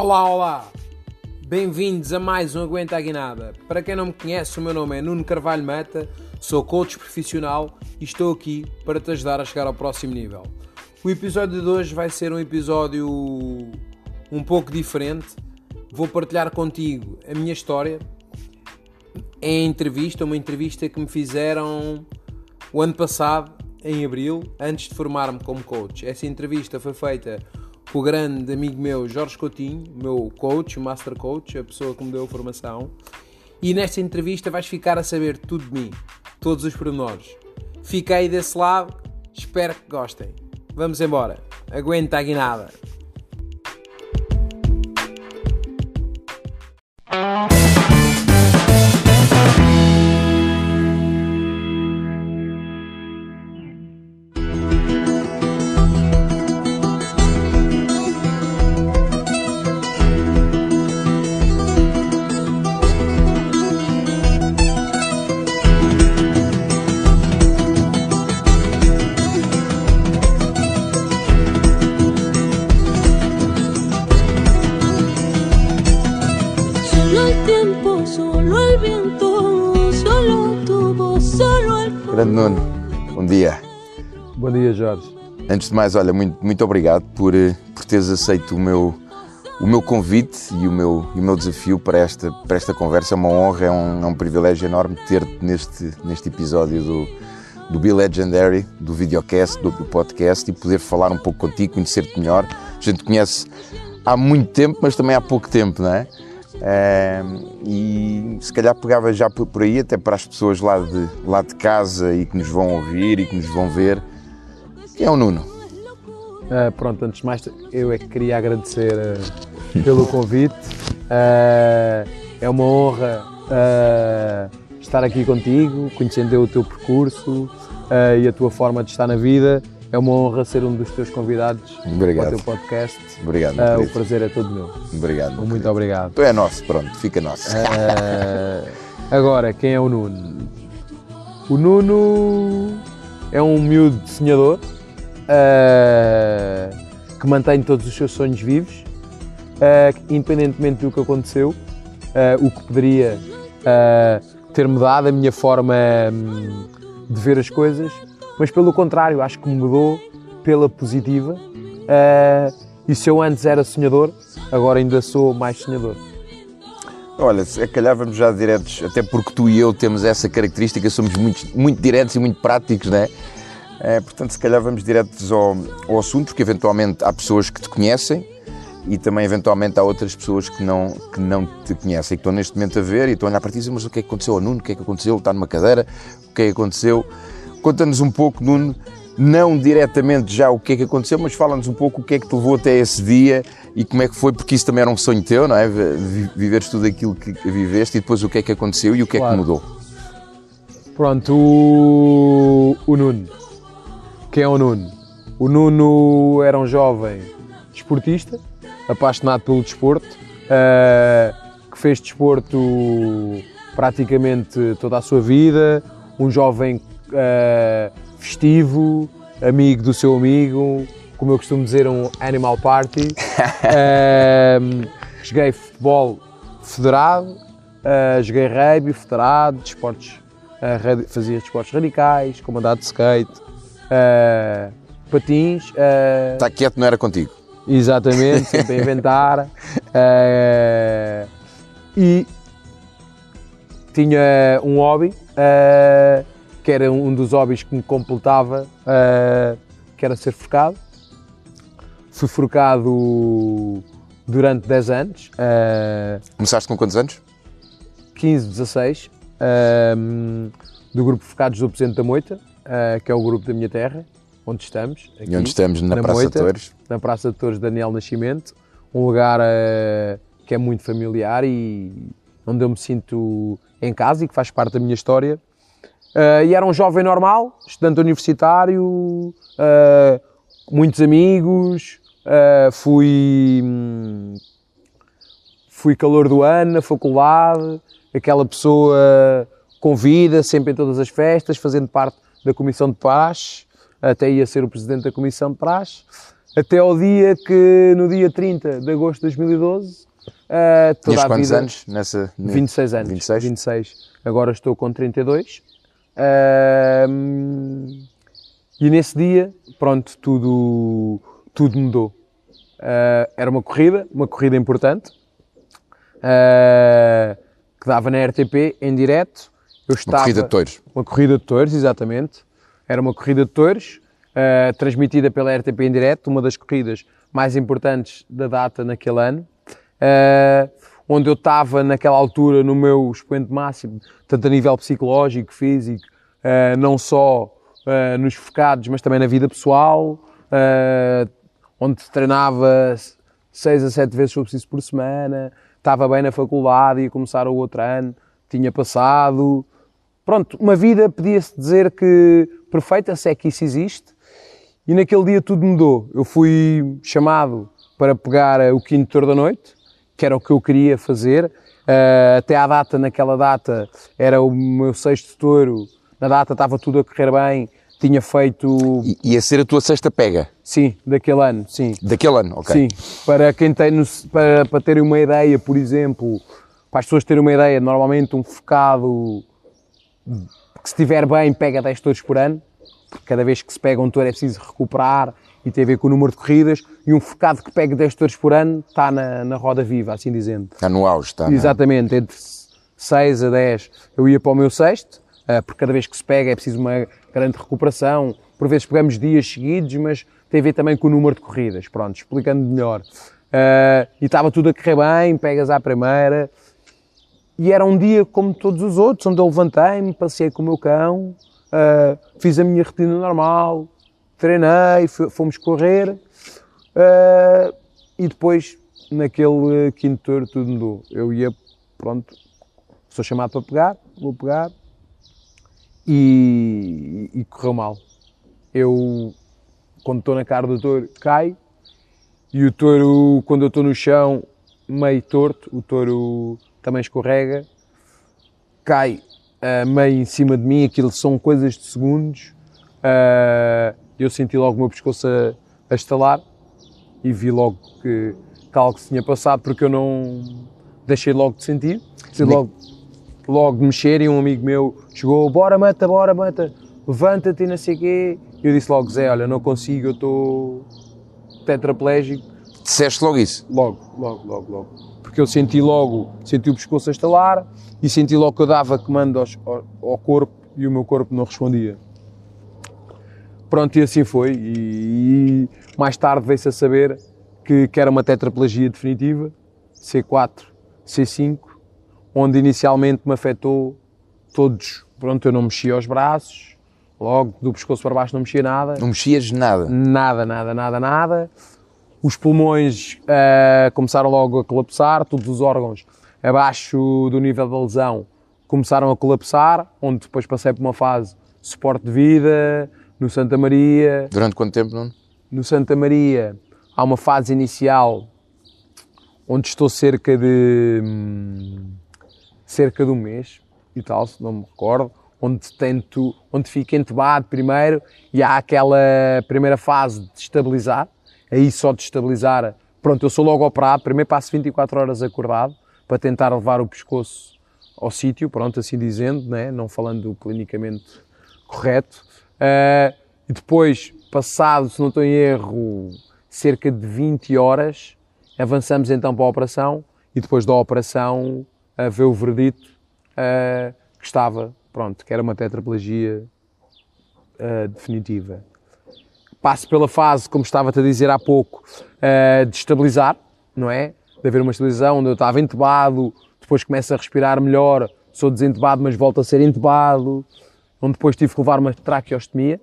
Olá, olá! Bem-vindos a mais um Aguenta a Guinada. Para quem não me conhece, o meu nome é Nuno Carvalho Mata, sou coach profissional e estou aqui para te ajudar a chegar ao próximo nível. O episódio de hoje vai ser um episódio um pouco diferente. Vou partilhar contigo a minha história em entrevista, uma entrevista que me fizeram o ano passado, em abril, antes de formar-me como coach. Essa entrevista foi feita o grande amigo meu Jorge Coutinho, meu coach, master coach, a pessoa que me deu a formação. E nesta entrevista vais ficar a saber tudo de mim, todos os pormenores. Aí desse lado, espero que gostem. Vamos embora, aguenta a guinada. Bom dia, Jorge. Antes de mais, olha, muito, muito obrigado por, eh, por teres aceito o meu, o meu convite e o meu, e o meu desafio para esta, para esta conversa. É uma honra, é um, é um privilégio enorme ter-te neste, neste episódio do, do Be Legendary, do videocast, do, do podcast e poder falar um pouco contigo, conhecer-te melhor. A gente te conhece há muito tempo, mas também há pouco tempo, não é? E se calhar pegava já por, por aí, até para as pessoas lá de, lá de casa e que nos vão ouvir e que nos vão ver. Quem é o Nuno? Uh, pronto, antes de mais, eu é que queria agradecer uh, pelo convite. Uh, é uma honra estar aqui contigo, conhecendo o teu percurso e a tua forma de estar na vida. É uma honra ser um dos teus convidados Obrigado. para o teu podcast. Obrigado, meu o prazer é todo meu. Obrigado. meu Muito querido. obrigado. Tu é nosso, pronto, fica nosso. Uh, agora, quem é o Nuno? O Nuno é um miúdo sonhador uh, que mantém todos os seus sonhos vivos, uh, independentemente do que aconteceu, uh, o que poderia ter mudado a minha forma hum, de ver as coisas, mas pelo contrário, acho que mudou pela positiva. E se eu antes era sonhador, agora ainda sou mais sonhador. Olha, se calhar vamos já diretos, até porque tu e eu temos essa característica, somos muito, muito diretos e muito práticos, não é? Eh, portanto, se calhar vamos diretos ao, ao assunto, porque eventualmente há pessoas que te conhecem e também eventualmente há outras pessoas que não, que não te conhecem, que estão neste momento a ver e estão a olhar para ti e mas o que é que aconteceu ao Nuno? O que é que aconteceu? Ele está numa cadeira? O que é que aconteceu? Conta-nos um pouco, Nuno, não diretamente já o que é que aconteceu, mas fala-nos um pouco o que é que te levou até esse dia e como é que foi, porque isso também era um sonho teu, não é? Vi- Viveres tudo aquilo que viveste e depois o que é que aconteceu e o que é Claro. que mudou. Pronto, o, o Nuno. Quem é o Nuno? O Nuno era um jovem desportista, apaixonado pelo desporto, eh, que fez desporto praticamente toda a sua vida, um jovem eh, festivo, amigo do seu amigo, como eu costumo dizer, um animal party. Eh, joguei futebol federado, eh, joguei rugby federado, desportos, radi- fazia desportos radicais, como andar de skate, eh, patins, eh, Está quieto, não era contigo. exatamente, sempre a inventar. eh, e tinha um hobby, que era um dos hobbies que me completava, que era ser forcado. Fui forcado durante 10 anos, Começaste com quantos anos? 15, 16, ehm, do grupo Focados do Presidente da Moita, eh, que é o grupo da minha terra, onde estamos. E aqui, onde estamos? Na, na Praça Moita. de Torres. na Praça de Torres Daniel Nascimento, um lugar eh, que é muito familiar e onde eu me sinto em casa e que faz parte da minha história. Eh, e era um jovem normal, estudante universitário, eh, muitos amigos, eh, fui, hum, fui calor do ano na faculdade, aquela pessoa convida sempre em todas as festas, fazendo parte da Comissão de Paz, até ia ser o presidente da Comissão de Paz. Até ao dia que, no dia 30 de agosto de 2012, uh, toda Tinhas a quantos vida... anos nessa. 26 anos. 26? 26. Agora estou com 32. Ahm, e nesse dia, pronto, tudo, tudo mudou. Ah, era uma corrida, uma corrida importante, ah, que dava na RTP em direto. Eu estava, corrida de touros. Uma corrida de touros, exatamente. Era uma corrida de touros, ah, transmitida pela RTP em direto, uma das corridas mais importantes da data naquele ano. Ah, onde eu estava naquela altura no meu expoente máximo, tanto a nível psicológico, físico, ah, não só nos focados, mas também na vida pessoal, onde treinava seis a sete vezes se preciso por semana, estava bem na faculdade, ia começar o outro ano, tinha passado. Pronto, uma vida podia-se dizer que perfeita, se é que isso existe. E naquele dia tudo mudou. Eu fui chamado para pegar o quinto touro da noite, que era o que eu queria fazer. Uh, até à data, naquela data, era o meu sexto touro. Na data estava tudo a correr bem. Tinha feito, I- Ia ser a tua sexta pega sim, daquele ano, sim. daquele ano, ok? Sim, para quem tem, no- para, para terem uma ideia, por exemplo, para as pessoas terem uma ideia, normalmente um focado que se estiver bem pega 10 touros por ano, porque cada vez que se pega um touro é preciso recuperar e tem a ver com o número de corridas, e um focado que pega 10 touros por ano está na, na roda viva, assim dizendo. Está no auge, está. é? Exatamente, entre 6 a 10 eu ia para o meu sexto, eh, porque cada vez que se pega é preciso uma grande recuperação. Por vezes pegamos dias seguidos, mas tem a ver também com o número de corridas. Pronto, explicando melhor. Eh, e estava tudo a correr bem, pegas à primeira. E era um dia como todos os outros, onde eu levantei-me, passei com o meu cão, eh, fiz a minha rotina normal, treinei, fomos correr. eh, e depois, naquele eh, quinto touro, tudo mudou. Eu ia, pronto, sou chamado para pegar, vou pegar e, e correu mal. Eu, quando estou na cara do touro, caio e o touro, quando eu estou no chão, meio torto, o touro também escorrega, cai ah, meio em cima de mim, aquilo são coisas de segundos. Ah, eu senti logo o meu pescoço a, a estalar e vi logo que, que algo se tinha passado porque eu não deixei logo de sentir. Deixei logo, logo de mexer e um amigo meu chegou, bora mata, bora mata, levanta-te e não sei o quê. Eu disse logo, Zé, olha, não consigo, eu estou tetraplégico. Disseste logo isso. Logo, logo, logo, logo. Porque eu senti logo, senti o pescoço a estalar e senti logo que eu dava comando aos- ao, ao corpo e o meu corpo não respondia. Pronto, e assim foi. E, e mais tarde veio-se a saber que, que era uma tetraplegia definitiva, C4, C5, onde inicialmente me afetou todos. Pronto, eu não mexia os braços, logo do pescoço para baixo não mexia nada. Não mexias nada. Nada, nada, nada, nada. Os pulmões ah, começaram logo a colapsar, todos os órgãos abaixo do nível da lesão começaram a colapsar, onde depois passei por uma fase de suporte de vida, no Santa Maria. Durante quanto tempo, não? No Santa Maria há uma fase inicial onde estou cerca de hum, cerca de um mês e tal, se não me recordo, onde tento, onde fico entubado primeiro e há aquela primeira fase de estabilizar, aí só de estabilizar, pronto, eu sou logo operado, primeiro passo 24 horas acordado para tentar levar o pescoço ao sítio, pronto, assim dizendo, né? não falando clinicamente correto. Ah, e depois, passado, se não estou em erro, cerca de 20 horas, avançamos então para a operação e depois da operação a ver o verdito ah, que estava, pronto, que era uma tetraplegia ah, definitiva. Passo pela fase, como estava-te a dizer há pouco, ah, de estabilizar, não é? De haver uma estabilização onde eu estava entubado, depois começo a respirar melhor, sou desentubado, mas volto a ser entubado, onde depois tive que levar uma traqueostomia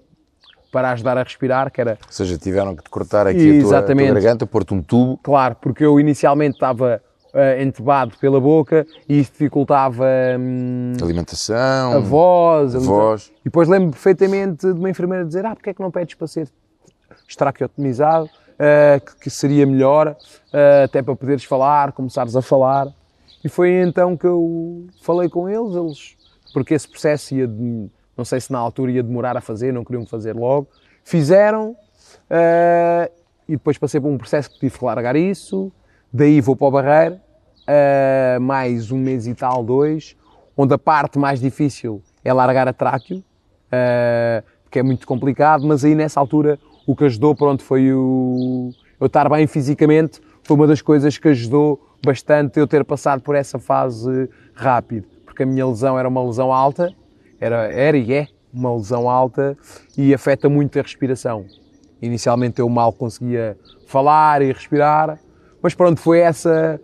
para ajudar a respirar, que era Ou seja, tiveram que te cortar aqui a tua, a tua garganta, pôr-te um tubo. Claro, porque eu inicialmente estava eh, entubado pela boca e isso dificultava hum, Alimentação, a voz. a voz. E depois lembro perfeitamente de uma enfermeira dizer: Ah, porque é que não pedes para ser estraqueotomizado? eh, que, seria melhor, eh, até para poderes falar, começares a falar. E foi então que eu falei com eles, eles porque esse processo ia, de, não sei se na altura ia demorar a fazer, não queriam fazer logo. Fizeram, eh, e depois passei por um processo que tive que largar isso, daí vou para o Barreiro, uh, mais um mês e tal, dois, onde a parte mais difícil é largar a tráqueo, uh, que é muito complicado, mas aí nessa altura o que ajudou, pronto, foi o, eu estar bem fisicamente, foi uma das coisas que ajudou bastante eu ter passado por essa fase rápido, porque a minha lesão era uma lesão alta, era, era e é uma lesão alta e afeta muito a respiração. Inicialmente eu mal conseguia falar e respirar, mas pronto, foi essa,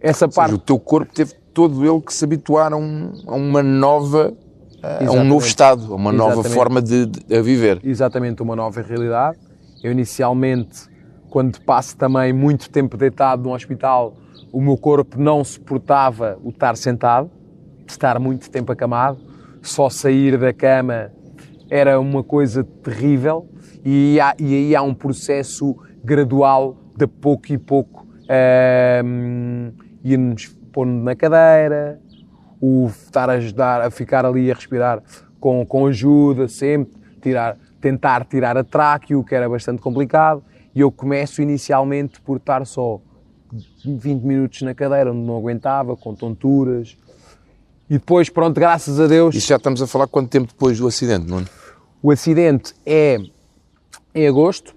essa parte. Seja, o teu corpo teve todo ele que se habituar a, um, a uma nova, a um novo estado, a uma Exatamente. nova forma de, de a viver. Exatamente, uma nova realidade. Eu inicialmente, quando passo também muito tempo deitado no hospital, o meu corpo não suportava o estar sentado, estar muito tempo acamado, só sair da cama era uma coisa terrível e, há, e aí há um processo gradual de pouco e pouco um, irmos pondo na cadeira, o estar a ajudar a ficar ali a respirar com, com ajuda sempre, tirar, tentar tirar a tráqueo, que era bastante complicado, e eu começo inicialmente por estar só 20 minutos na cadeira, onde não aguentava, com tonturas, e depois, pronto, graças a Deus. Isso já estamos a falar quanto tempo depois do acidente, não é? O acidente é em agosto.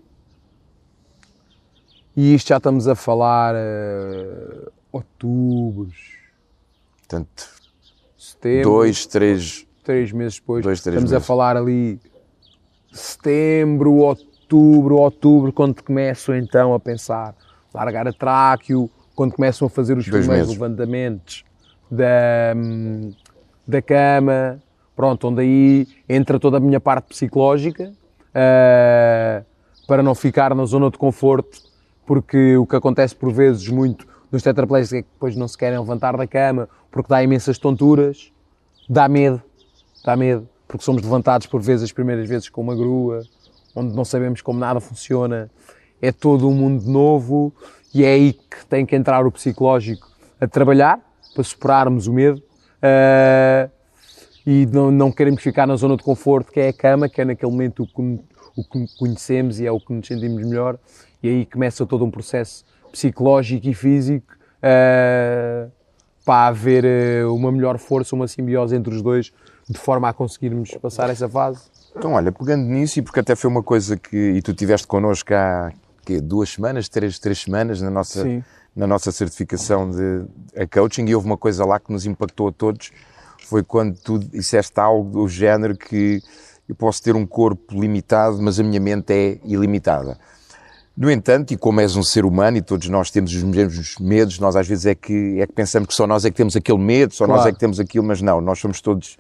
E isto já estamos a falar uh, outubro. Portanto, setembro. Dois, três. Três meses depois. Dois, três estamos meses. a falar ali setembro, outubro, outubro, quando começam então a pensar largar a tráqueo, quando começam a fazer os dois primeiros meses. levantamentos da, da cama, pronto, onde aí entra toda a minha parte psicológica, uh, para não ficar na zona de conforto, porque o que acontece por vezes muito nos tetraplégicos é que depois não se querem levantar da cama, porque dá imensas tonturas, dá medo, dá medo, porque somos levantados por vezes as primeiras vezes com uma grua, onde não sabemos como nada funciona, é todo um mundo novo e é aí que tem que entrar o psicológico a trabalhar, para superarmos o medo. Uh, e não, não queremos ficar na zona de conforto que é a cama, que é naquele momento o que, o que conhecemos e é o que nos sentimos melhor. E aí começa todo um processo psicológico e físico uh, para haver uh, uma melhor força, uma simbiose entre os dois, de forma a conseguirmos passar essa fase. Então, olha, pegando nisso, e porque até foi uma coisa que, e tu tiveste connosco há duas semanas, três, três semanas na nossa, Sim na nossa certificação de a coaching e houve uma coisa lá que nos impactou a todos, foi quando tu disseste algo do género que eu posso ter um corpo limitado, mas a minha mente é ilimitada. No entanto, e como és um ser humano e todos nós temos os mesmos medos, nós às vezes é que, é que pensamos que só nós é que temos aquele medo, só claro. nós é que temos aquilo, mas não, nós somos todos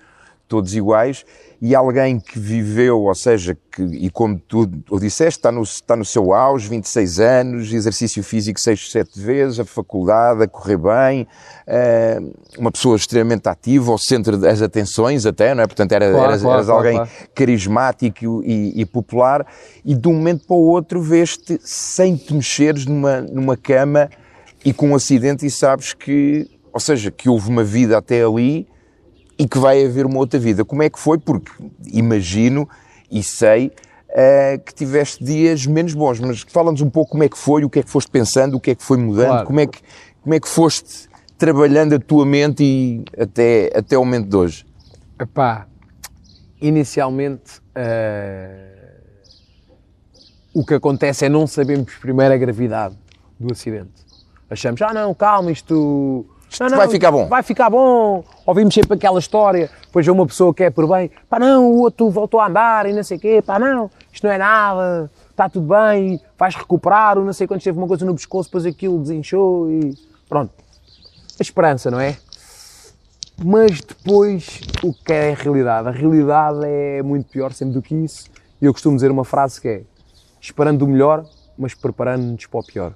todos iguais, e alguém que viveu, ou seja, que, e como tu o disseste, está no, está no seu auge, 26 anos, exercício físico 6, 7 vezes, a faculdade, a correr bem, uh, uma pessoa extremamente ativa, ao centro das atenções até, não é? Portanto, era, claro, eras, claro, eras claro, alguém carismático e, e, popular, e de um momento para o outro vês-te sem te mexeres numa, numa cama e com um acidente e sabes que, ou seja, que houve uma vida até ali, e que vai haver uma outra vida. Como é que foi? Porque imagino e sei uh, que tiveste dias menos bons, mas fala-nos um pouco como é que foi, o que é que foste pensando, o que é que foi mudando, claro. como, é que, como é que foste trabalhando a tua mente e até, até o momento de hoje. Epá, inicialmente uh, o que acontece é não sabermos primeiro a gravidade do acidente. Achamos, ah não, calma, isto isto não, não, vai ficar bom. Vai ficar bom. Ouvimos sempre aquela história, depois é uma pessoa que é por bem, pá não, o outro voltou a andar e não sei o quê, pá não, isto não é nada, está tudo bem, vais recuperar, não sei quando teve uma coisa no pescoço, depois aquilo desinchou e pronto. A esperança, não é? Mas depois, o que é a realidade? A realidade é muito pior sempre do que isso. E eu costumo dizer uma frase que é esperando o melhor, mas preparando-nos para o pior.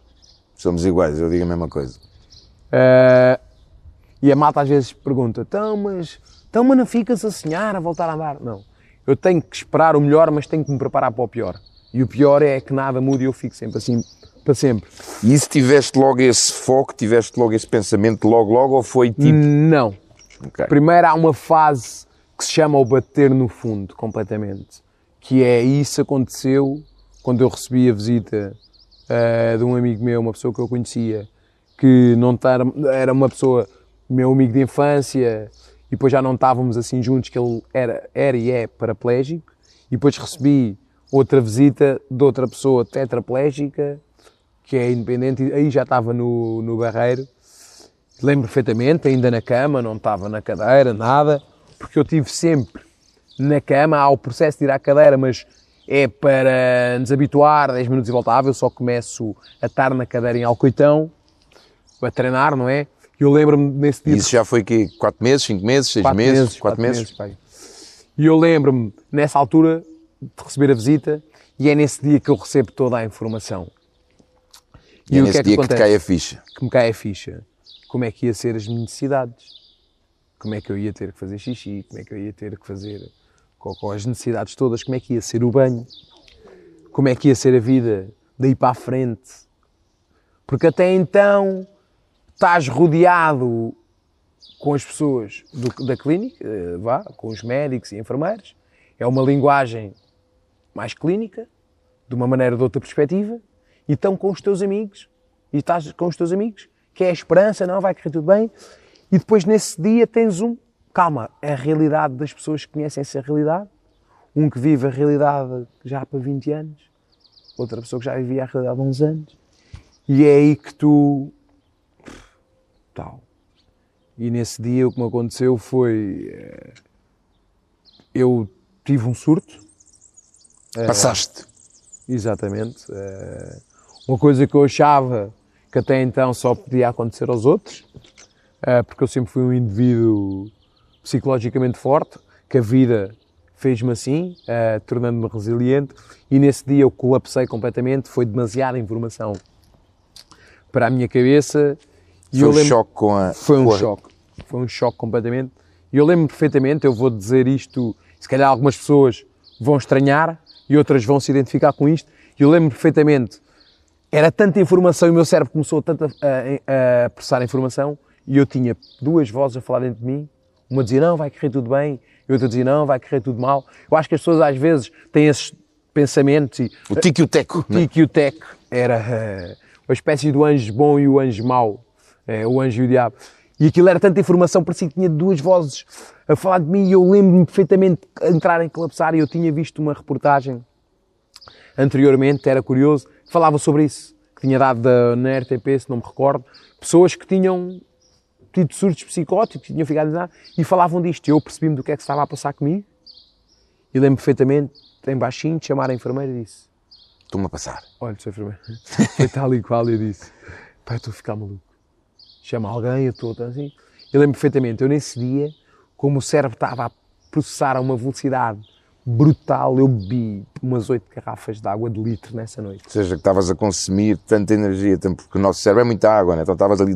Somos iguais, eu digo a mesma coisa. Uh, e a malta às vezes pergunta, então mas, então, mas não ficas a sonhar, a voltar a andar? Não. Eu tenho que esperar o melhor, mas tenho que me preparar para o pior. E o pior é que nada muda e eu fico sempre assim, para sempre. E se tiveste logo esse foco, tiveste logo esse pensamento logo, logo, ou foi tipo... Não. Okay. Primeiro há uma fase que se chama o bater no fundo, completamente. Que é, isso aconteceu quando eu recebi a visita eh, de um amigo meu, uma pessoa que eu conhecia, que não era uma pessoa, meu amigo de infância, e depois já não estávamos assim juntos, que ele era, era e é paraplégico, e depois recebi outra visita de outra pessoa tetraplégica, que é independente, aí já estava no, no barreiro, lembro perfeitamente, ainda na cama, não estava na cadeira, nada, porque eu tive sempre na cama, há o processo de ir à cadeira, mas é para nos habituar, 10 minutos e voltava, eu só começo a estar na cadeira em Alcoitão, a treinar, não é? E eu lembro-me nesse dia... Isso já foi aqui 4 meses, 5 meses, 6 quatro meses, 4 meses? pai. E eu lembro-me, nessa altura, de receber a visita, e é nesse dia que eu recebo toda a informação. E, é o nesse que dia que te cai a ficha. que me cai a ficha. Como é que ia ser as minhas necessidades? Como é que eu ia ter que fazer xixi? Como é que eu ia ter que fazer com as necessidades todas? Como é que ia ser o banho? Como é que ia ser a vida daí para a frente? Porque até então estás rodeado com as pessoas do- da clínica, eh, vá, com os médicos e enfermeiros. É uma linguagem mais clínica, de uma maneira ou de outra perspectiva, e estão com os teus amigos, e estás com os teus amigos, que é a esperança, não, vai correr tudo bem, e depois nesse dia tens um, calma, é a realidade das pessoas que conhecem essa realidade, um que vive a realidade já para 20 anos, outra pessoa que já vivia a realidade há uns anos, e é aí que tu. E nesse dia o que me aconteceu foi, eh, eu tive um surto, Passaste. Exatamente. Eh, Uma coisa que eu achava que até então só podia acontecer aos outros, eh, porque eu sempre fui um indivíduo psicologicamente forte, que a vida fez-me assim, eh, tornando-me resiliente, e nesse dia eu colapsei completamente, foi demasiada informação para a minha cabeça. E Foi um lembro- choque com a. foi um a- choque. Foi um choque completamente. E eu lembro perfeitamente, eu vou dizer isto, se calhar algumas pessoas vão estranhar e outras vão se identificar com isto. E eu lembro perfeitamente, era tanta informação e o meu cérebro começou tanto a, a- a processar informação e eu tinha duas vozes a falar dentro de mim. Uma dizia, não, vai correr tudo bem. E outra dizia, não, vai correr tudo mal. Eu acho que as pessoas às vezes têm esses pensamentos e O tico e o teco. o Tico e o Teco era eh, uma espécie do anjo bom e o anjo mau, eh, o anjo e o diabo. E aquilo era tanta informação, parecia que tinha duas vozes a falar de mim e eu lembro-me perfeitamente de entrar em colapsar e eu tinha visto uma reportagem anteriormente, era curioso, falava sobre isso, que tinha dado da- na RTP, se não me recordo, pessoas que tinham tido surtos psicóticos, que tinham ficado nada, e falavam disto. Eu percebi-me do que é que se estava a passar comigo e lembro perfeitamente, em baixinho, de chamar a enfermeira e disse Estou-me a passar. Olha, Sr. Enfermeiro, foi tal e qual. Eu disse: Pai, estou a ficar maluco. Chama alguém, eu estou tão assim. Eu lembro perfeitamente, eu nesse dia, como o cérebro estava a processar a uma velocidade brutal, eu bebi umas oito garrafas de água de litro nessa noite. Ou seja, que estavas a consumir tanta energia, porque o nosso cérebro é muita água, né? então estavas ali.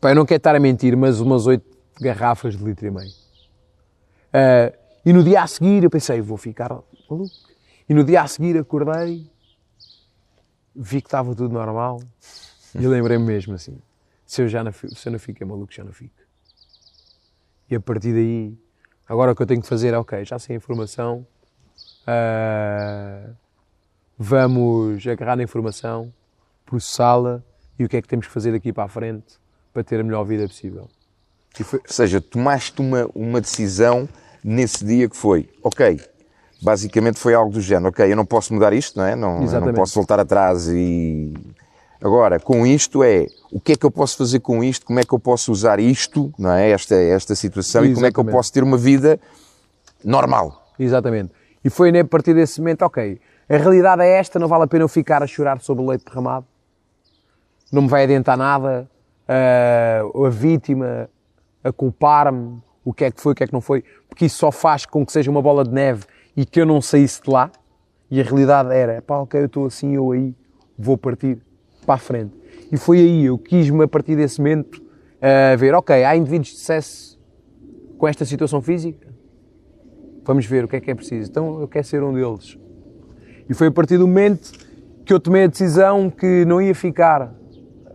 Pai, eu não quero estar a mentir, mas umas oito garrafas de litro e meio. Ah, e no dia a seguir eu pensei, vou ficar maluco. E no dia a seguir acordei, vi que estava tudo normal e lembrei-me mesmo assim, se eu, já não, se eu não fiquei maluco, já não fico. E a partir daí, agora o que eu tenho que fazer é, ok, já sei a informação, ah, vamos agarrar na informação, processá-la e o que é que temos que fazer daqui para a frente para ter a melhor vida possível. Foi, Ou seja, tomaste uma, uma decisão nesse dia que foi, ok, basicamente foi algo do género, ok, eu não posso mudar isto, não é? Não, não posso voltar atrás e... Agora, com isto é, o que é que eu posso fazer com isto, como é que eu posso usar isto, não é? Esta, esta situação e como é que eu Exatamente. posso ter uma vida normal. Exatamente. E foi a partir desse momento, ok, a realidade é esta, não vale a pena eu ficar a chorar sobre o leite derramado, não me vai adiantar nada, ah, a vítima a culpar-me, o que é que foi, o que é que não foi, porque isso só faz com que seja uma bola de neve e que eu não saísse de lá, e a realidade era, pá, ok, eu estou assim, eu aí, vou partir para a frente. E foi aí, eu quis-me a partir desse momento ah, ver, ok, há indivíduos de sucesso com esta situação física, Vamos ver o que é que é preciso. Então eu quero ser um deles. E foi a partir do momento que eu tomei a decisão que não ia ficar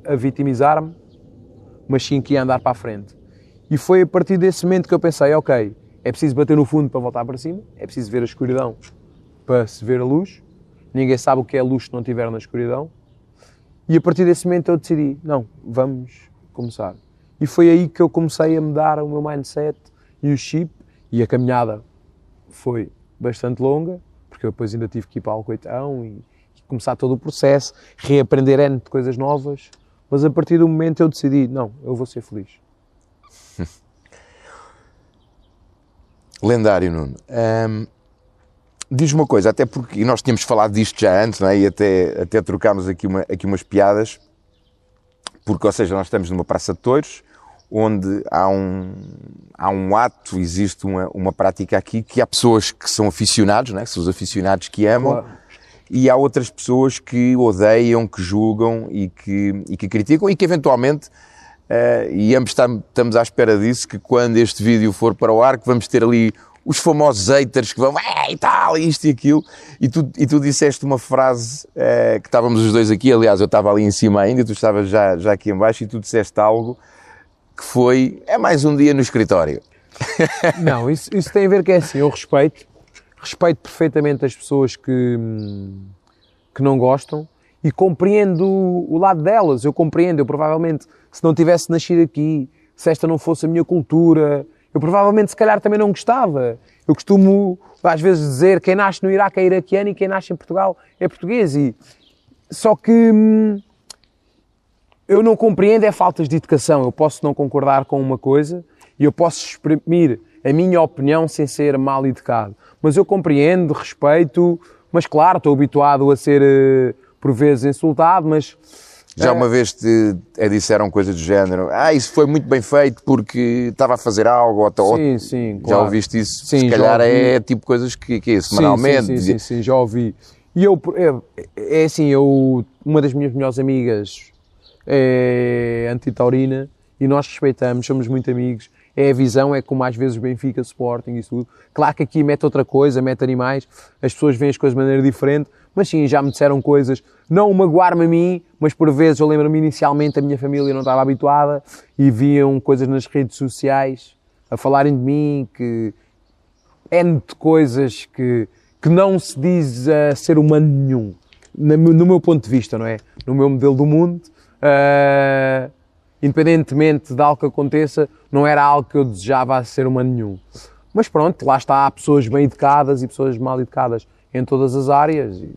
a vitimizar-me, mas sim que ia andar para a frente. E foi a partir desse momento que eu pensei, ok, é preciso bater no fundo para voltar para cima, é preciso ver a escuridão para se ver a luz, ninguém sabe o que é luz se não estiver na escuridão. E a partir desse momento eu decidi, não, vamos começar. E foi aí que eu comecei a mudar o meu mindset e o chip, e a caminhada foi bastante longa, porque eu depois ainda tive que ir para o e, e começar todo o processo, reaprender N de coisas novas, mas a partir do momento eu decidi, não, eu vou ser feliz. Lendário, Nuno. Ahm, diz uma coisa, até porque e nós tínhamos falado disto já antes, não é? e até, até trocámos aqui, uma, aqui umas piadas, porque, ou seja, nós estamos numa praça de touros, onde há um, há um ato, existe uma, uma prática aqui, que há pessoas que são aficionados, não é? que são os aficionados que amam, Claro. e há outras pessoas que odeiam, que julgam e que, e que criticam e que eventualmente, eh, e ambos tam- estamos à espera disso, que quando este vídeo for para o ar, que vamos ter ali os famosos haters que vão, é e tal, isto e aquilo, e tu, e tu disseste uma frase eh, que estávamos os dois aqui, aliás, eu estava ali em cima ainda, tu estavas já, já aqui em baixo, e tu disseste algo que foi, é mais um dia no escritório. Não, isso, isso tem a ver que é assim, eu respeito, respeito perfeitamente as pessoas que, que não gostam e compreendo o lado delas, eu compreendo, eu provavelmente, se não tivesse nascido aqui, se esta não fosse a minha cultura, eu provavelmente se calhar também não gostava. Eu costumo às vezes dizer quem nasce no Iraque é iraquiano e quem nasce em Portugal é português e só que hum, eu não compreendo é faltas de educação. Eu posso não concordar com uma coisa e eu posso exprimir a minha opinião sem ser mal educado. Mas eu compreendo, respeito, mas claro, estou habituado a ser eh, por vezes insultado, mas Já uma vez te eh, disseram coisas do género, ah, isso foi muito bem feito porque estava a fazer algo, ou, ou- sim, sim, já claro. ouviste isso? Sim, Se calhar é tipo coisas que, que é, semanalmente. Sim, sim, sim, sim, já ouvi. E eu, é, é assim, eu, uma das minhas melhores amigas é antitaurina e nós respeitamos, somos muito amigos. É a visão, é como às vezes Benfica, Sporting e tudo. Claro que aqui mete outra coisa, mete animais, as pessoas veem as coisas de maneira diferente, mas sim, já me disseram coisas, não magoar-me a mim, mas por vezes eu lembro-me inicialmente a minha família não estava habituada e viam coisas nas redes sociais a falarem de mim que N de coisas que, que não se diz a ser humano nenhum, no meu ponto de vista, não é? No meu modelo do mundo, ah, independentemente de algo que aconteça, não era algo que eu desejava a ser humano nenhum. Mas pronto, lá está, há pessoas bem educadas e pessoas mal educadas em todas as áreas e,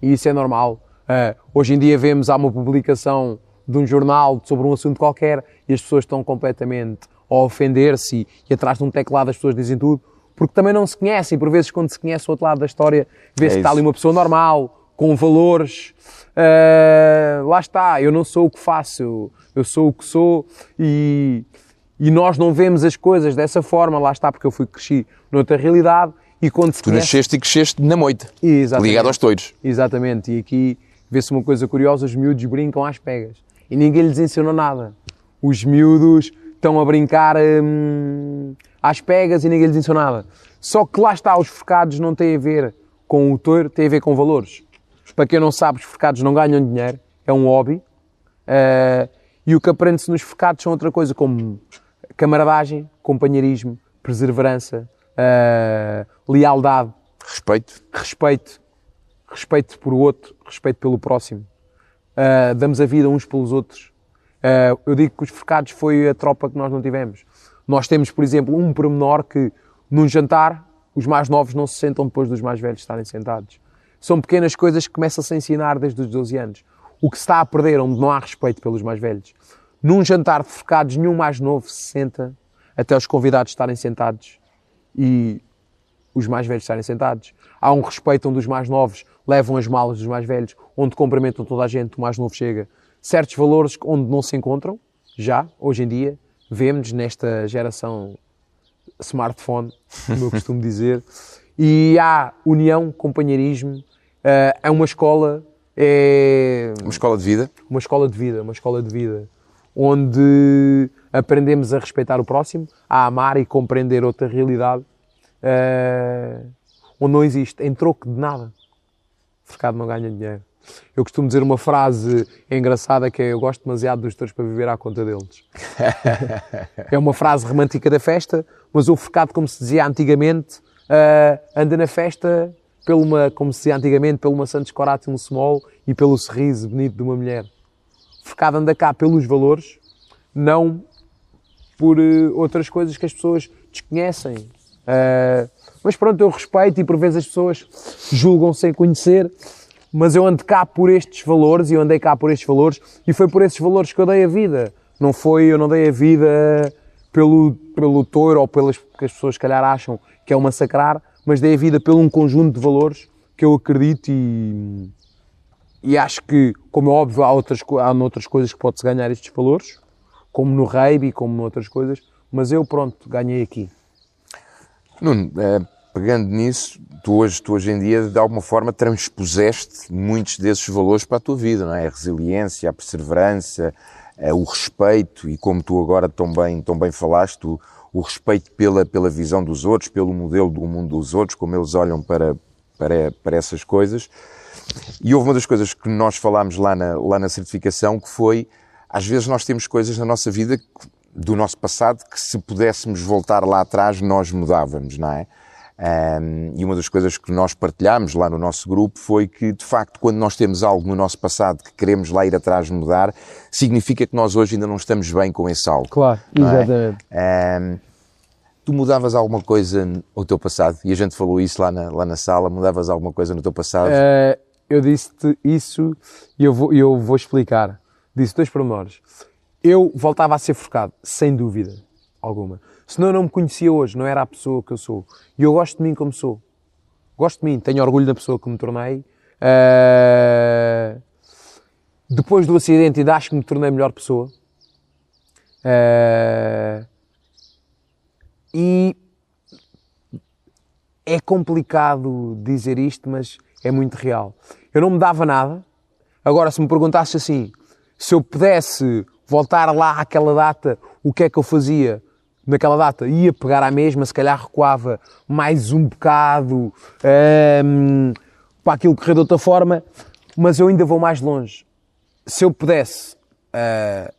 e isso é normal. Ah, hoje em dia vemos, há uma publicação de um jornal sobre um assunto qualquer e as pessoas estão completamente a ofender-se e, e atrás de um teclado as pessoas dizem tudo, porque também não se conhecem. Por vezes, quando se conhece o outro lado da história, vê-se É que está ali uma pessoa normal, com valores. Ah, lá está, eu não sou o que faço, eu, eu sou o que sou e, e nós não vemos as coisas dessa forma. Lá está, porque eu fui cresci noutra realidade e quando se Tu conhece... nasceste e cresceste na moita, Exatamente. ligado aos toiros. Exatamente, e aqui vê-se uma coisa curiosa: os miúdos brincam às pegas e ninguém lhes ensinou nada. Os miúdos estão a brincar hum, às pegas e ninguém lhes ensinou nada. Só que lá está, os forcados não têm a ver com o touro, têm a ver com valores. Para quem não sabe, os forcados não ganham dinheiro, é um hobby. eh, e o que aprende-se nos forcados são outra coisa, como camaradagem, companheirismo, perseverança, eh, lealdade, Respeito. respeito, respeito por o outro, respeito pelo próximo. Ah, damos a vida uns pelos outros. Ah, eu digo que os forcados foi a tropa que nós não tivemos. Nós temos, por exemplo, um pormenor que num jantar os mais novos não se sentam depois dos mais velhos estarem sentados. São pequenas coisas que começam-se a ensinar desde os 12 anos. O que se está a perder, onde não há respeito pelos mais velhos. Num jantar de forcados, nenhum mais novo se senta até os convidados estarem sentados e os mais velhos estarem sentados. Há um respeito onde os mais novos levam as malas dos mais velhos, onde cumprimentam toda a gente, o mais novo chega. Certos valores onde não se encontram, já, hoje em dia, vemos nesta geração smartphone, como eu costumo dizer. E há união, companheirismo, eh, é uma escola, é Uma escola de vida. uma escola de vida, uma escola de vida, onde aprendemos a respeitar o próximo, a amar e compreender outra realidade, eh, onde não existe, em troco de nada. O mercado não ganha dinheiro. Eu costumo dizer uma frase engraçada que é eu gosto demasiado dos touros para viver à conta deles. é uma frase romântica da festa, mas o forcado, como se dizia antigamente, ah, anda na festa pelo uma, como se dizia antigamente, pelo uma Santos Coratum Small e pelo sorriso bonito de uma mulher. Focado anda cá pelos valores, não por uh, outras coisas que as pessoas desconhecem. Uh, mas pronto, eu respeito e por vezes as pessoas julgam sem conhecer, mas eu ando cá por estes valores e eu andei cá por estes valores e foi por esses valores que eu dei a vida. Não foi, eu não dei a vida pelo, pelo touro ou pelas que as pessoas, se calhar, acham que é o massacrar, mas dei a vida pelo um conjunto de valores que eu acredito e, e acho que, como é óbvio, há outras, há outras coisas que pode-se ganhar estes valores, como no rugby, como noutras coisas, mas eu, pronto, ganhei aqui. Nuno, é, pegando nisso, tu hoje, tu hoje em dia, de alguma forma, transpuseste muitos desses valores para a tua vida, não é? A resiliência, a perseverança, é, o respeito e como tu agora tão bem, tão bem falaste, o, o respeito pela, pela visão dos outros, pelo modelo do mundo dos outros, como eles olham para, para, para essas coisas. E houve uma das coisas que nós falámos lá na, lá na certificação que foi, às vezes nós temos coisas na nossa vida do nosso passado que se pudéssemos voltar lá atrás nós mudávamos, não é? Um, e uma das coisas que nós partilhámos lá no nosso grupo foi que, de facto, quando nós temos algo no nosso passado que queremos lá ir atrás mudar, significa que nós hoje ainda não estamos bem com esse algo. Claro, é? exatamente. É? Um, tu mudavas alguma coisa no teu passado? E a gente falou isso lá na, lá na sala. Mudavas alguma coisa no teu passado? Uh, eu disse-te isso e eu vou, eu vou explicar. Disse dois pormenores. Eu voltava a ser focado, sem dúvida alguma. Senão eu não me conhecia hoje, não era a pessoa que eu sou. E eu gosto de mim como sou. Gosto de mim, tenho orgulho da pessoa que me tornei. Uh, depois do acidente ainda acho que me tornei melhor pessoa. Uh, e é complicado dizer isto, mas é muito real. Eu não me dava nada. Agora, se me perguntasse assim, se eu pudesse voltar lá àquela data, o que é que eu fazia? naquela data ia pegar à mesma, se calhar recuava mais um bocado ehm, para aquilo correr de outra forma, mas eu ainda vou mais longe. Se eu pudesse uh,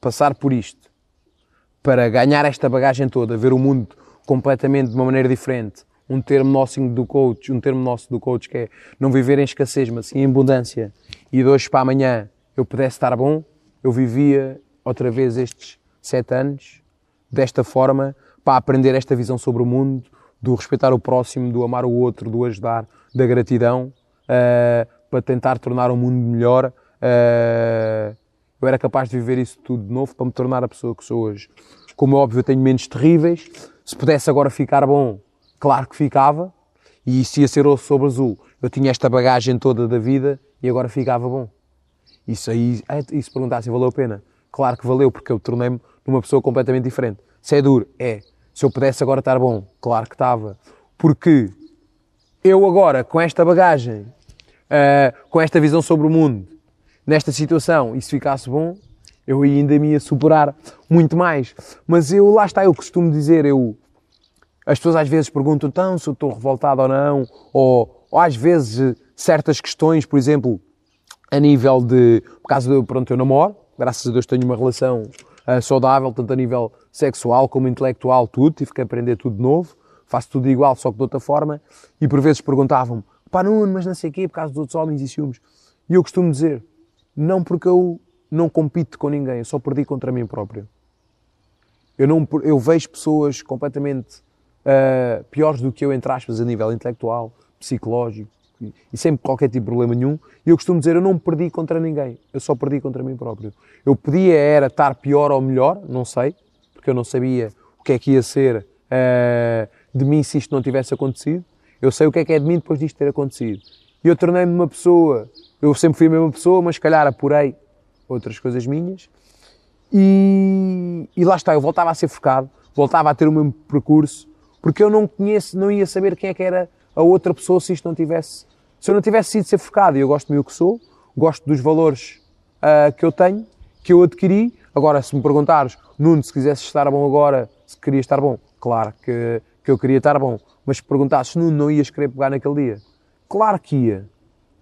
passar por isto para ganhar esta bagagem toda, ver o mundo completamente de uma maneira diferente, um termo nosso do coach, um termo nosso do coach que é não viver em escassez, mas sim em abundância, e de hoje para amanhã eu pudesse estar bom, eu vivia outra vez estes sete anos desta forma para aprender esta visão sobre o mundo, do respeitar o próximo, do amar o outro, do ajudar, da gratidão, uh, para tentar tornar o mundo melhor. Uh, eu era capaz de viver isso tudo de novo para me tornar a pessoa que sou hoje. Como é óbvio, eu tenho menos terríveis. Se pudesse agora ficar bom, claro que ficava. E isso ia ser osso sobre azul. Eu tinha esta bagagem toda da vida e agora ficava bom. Isso aí, e se valeu a pena? Claro que valeu, porque eu tornei-me numa pessoa completamente diferente. Se é duro, é. Se eu pudesse agora estar bom, claro que estava. Porque eu agora, com esta bagagem, uh, com esta visão sobre o mundo, nesta situação, e se ficasse bom, eu ainda me ia superar muito mais. Mas eu, lá está, eu costumo dizer, eu... As pessoas às vezes perguntam então se eu estou revoltado ou não, ou, ou às vezes certas questões, por exemplo, a nível de... Por causa de, pronto, eu namoro, graças a Deus tenho uma relação uh, saudável, tanto a nível sexual como intelectual, tudo, tive que aprender tudo de novo, faço tudo igual, só que de outra forma, e por vezes perguntavam-me, pá Nuno, mas não sei o quê, por causa dos outros homens e ciúmes. E eu costumo dizer, não porque eu não compito com ninguém, eu só perdi contra mim próprio. Eu, não, eu vejo pessoas completamente uh, piores do que eu, entre aspas, a nível intelectual, psicológico, e sem qualquer tipo de problema nenhum. E eu costumo dizer, eu não perdi contra ninguém, eu só perdi contra mim próprio. Eu podia era estar pior ou melhor, não sei, porque eu não sabia o que é que ia ser uh, de mim se isto não tivesse acontecido. Eu sei o que é que é de mim depois disto ter acontecido. E eu tornei-me uma pessoa, eu sempre fui a mesma pessoa, mas se calhar apurei outras coisas minhas. E, e lá está, eu voltava a ser focado, voltava a ter o mesmo percurso, porque eu não conheço, não ia saber quem é que era a outra pessoa se isto não tivesse se eu não tivesse sido ser focado, e eu gosto do meu que sou, gosto dos valores uh, que eu tenho, que eu adquiri. Agora, se me perguntares, Nuno, se quisesse estar bom agora, se queria estar bom, claro que, que eu queria estar bom. Mas se perguntasses, Nuno, não ias querer pegar naquele dia? Claro que ia.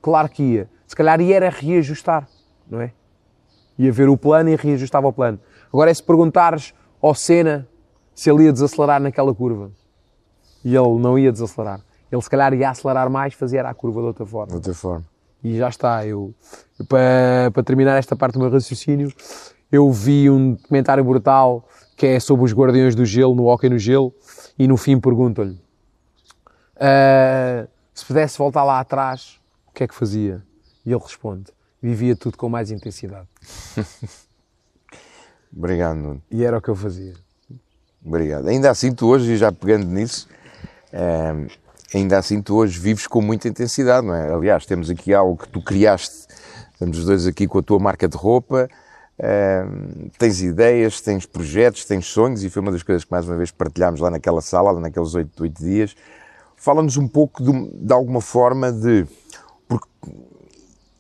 Claro que ia. Se calhar ia era reajustar, não é? Ia ver o plano e reajustava o plano. Agora é se perguntares ao Senna se ele ia desacelerar naquela curva. E ele não ia desacelerar Ele se calhar ia acelerar mais, fazia a curva de outra forma. De outra forma. E já está. Eu, para, para terminar esta parte do meu raciocínio, eu vi um documentário brutal que é sobre os guardiões do gelo, no hockey no gelo, e no fim perguntam-lhe "Ah, se pudesse voltar lá atrás, o que é que fazia? E ele responde, vivia tudo com mais intensidade. Obrigado, Nuno. E era o que eu fazia. Obrigado. Ainda assim, tu hoje, já pegando nisso, eh, ainda assim tu hoje vives com muita intensidade, não é? Aliás, temos aqui algo que tu criaste, estamos os dois aqui com a tua marca de roupa, eh, tens ideias, tens projetos, tens sonhos, e foi uma das coisas que mais uma vez partilhámos lá naquela sala, lá naqueles oito, oito dias. Fala-nos um pouco de, de alguma forma de. Porque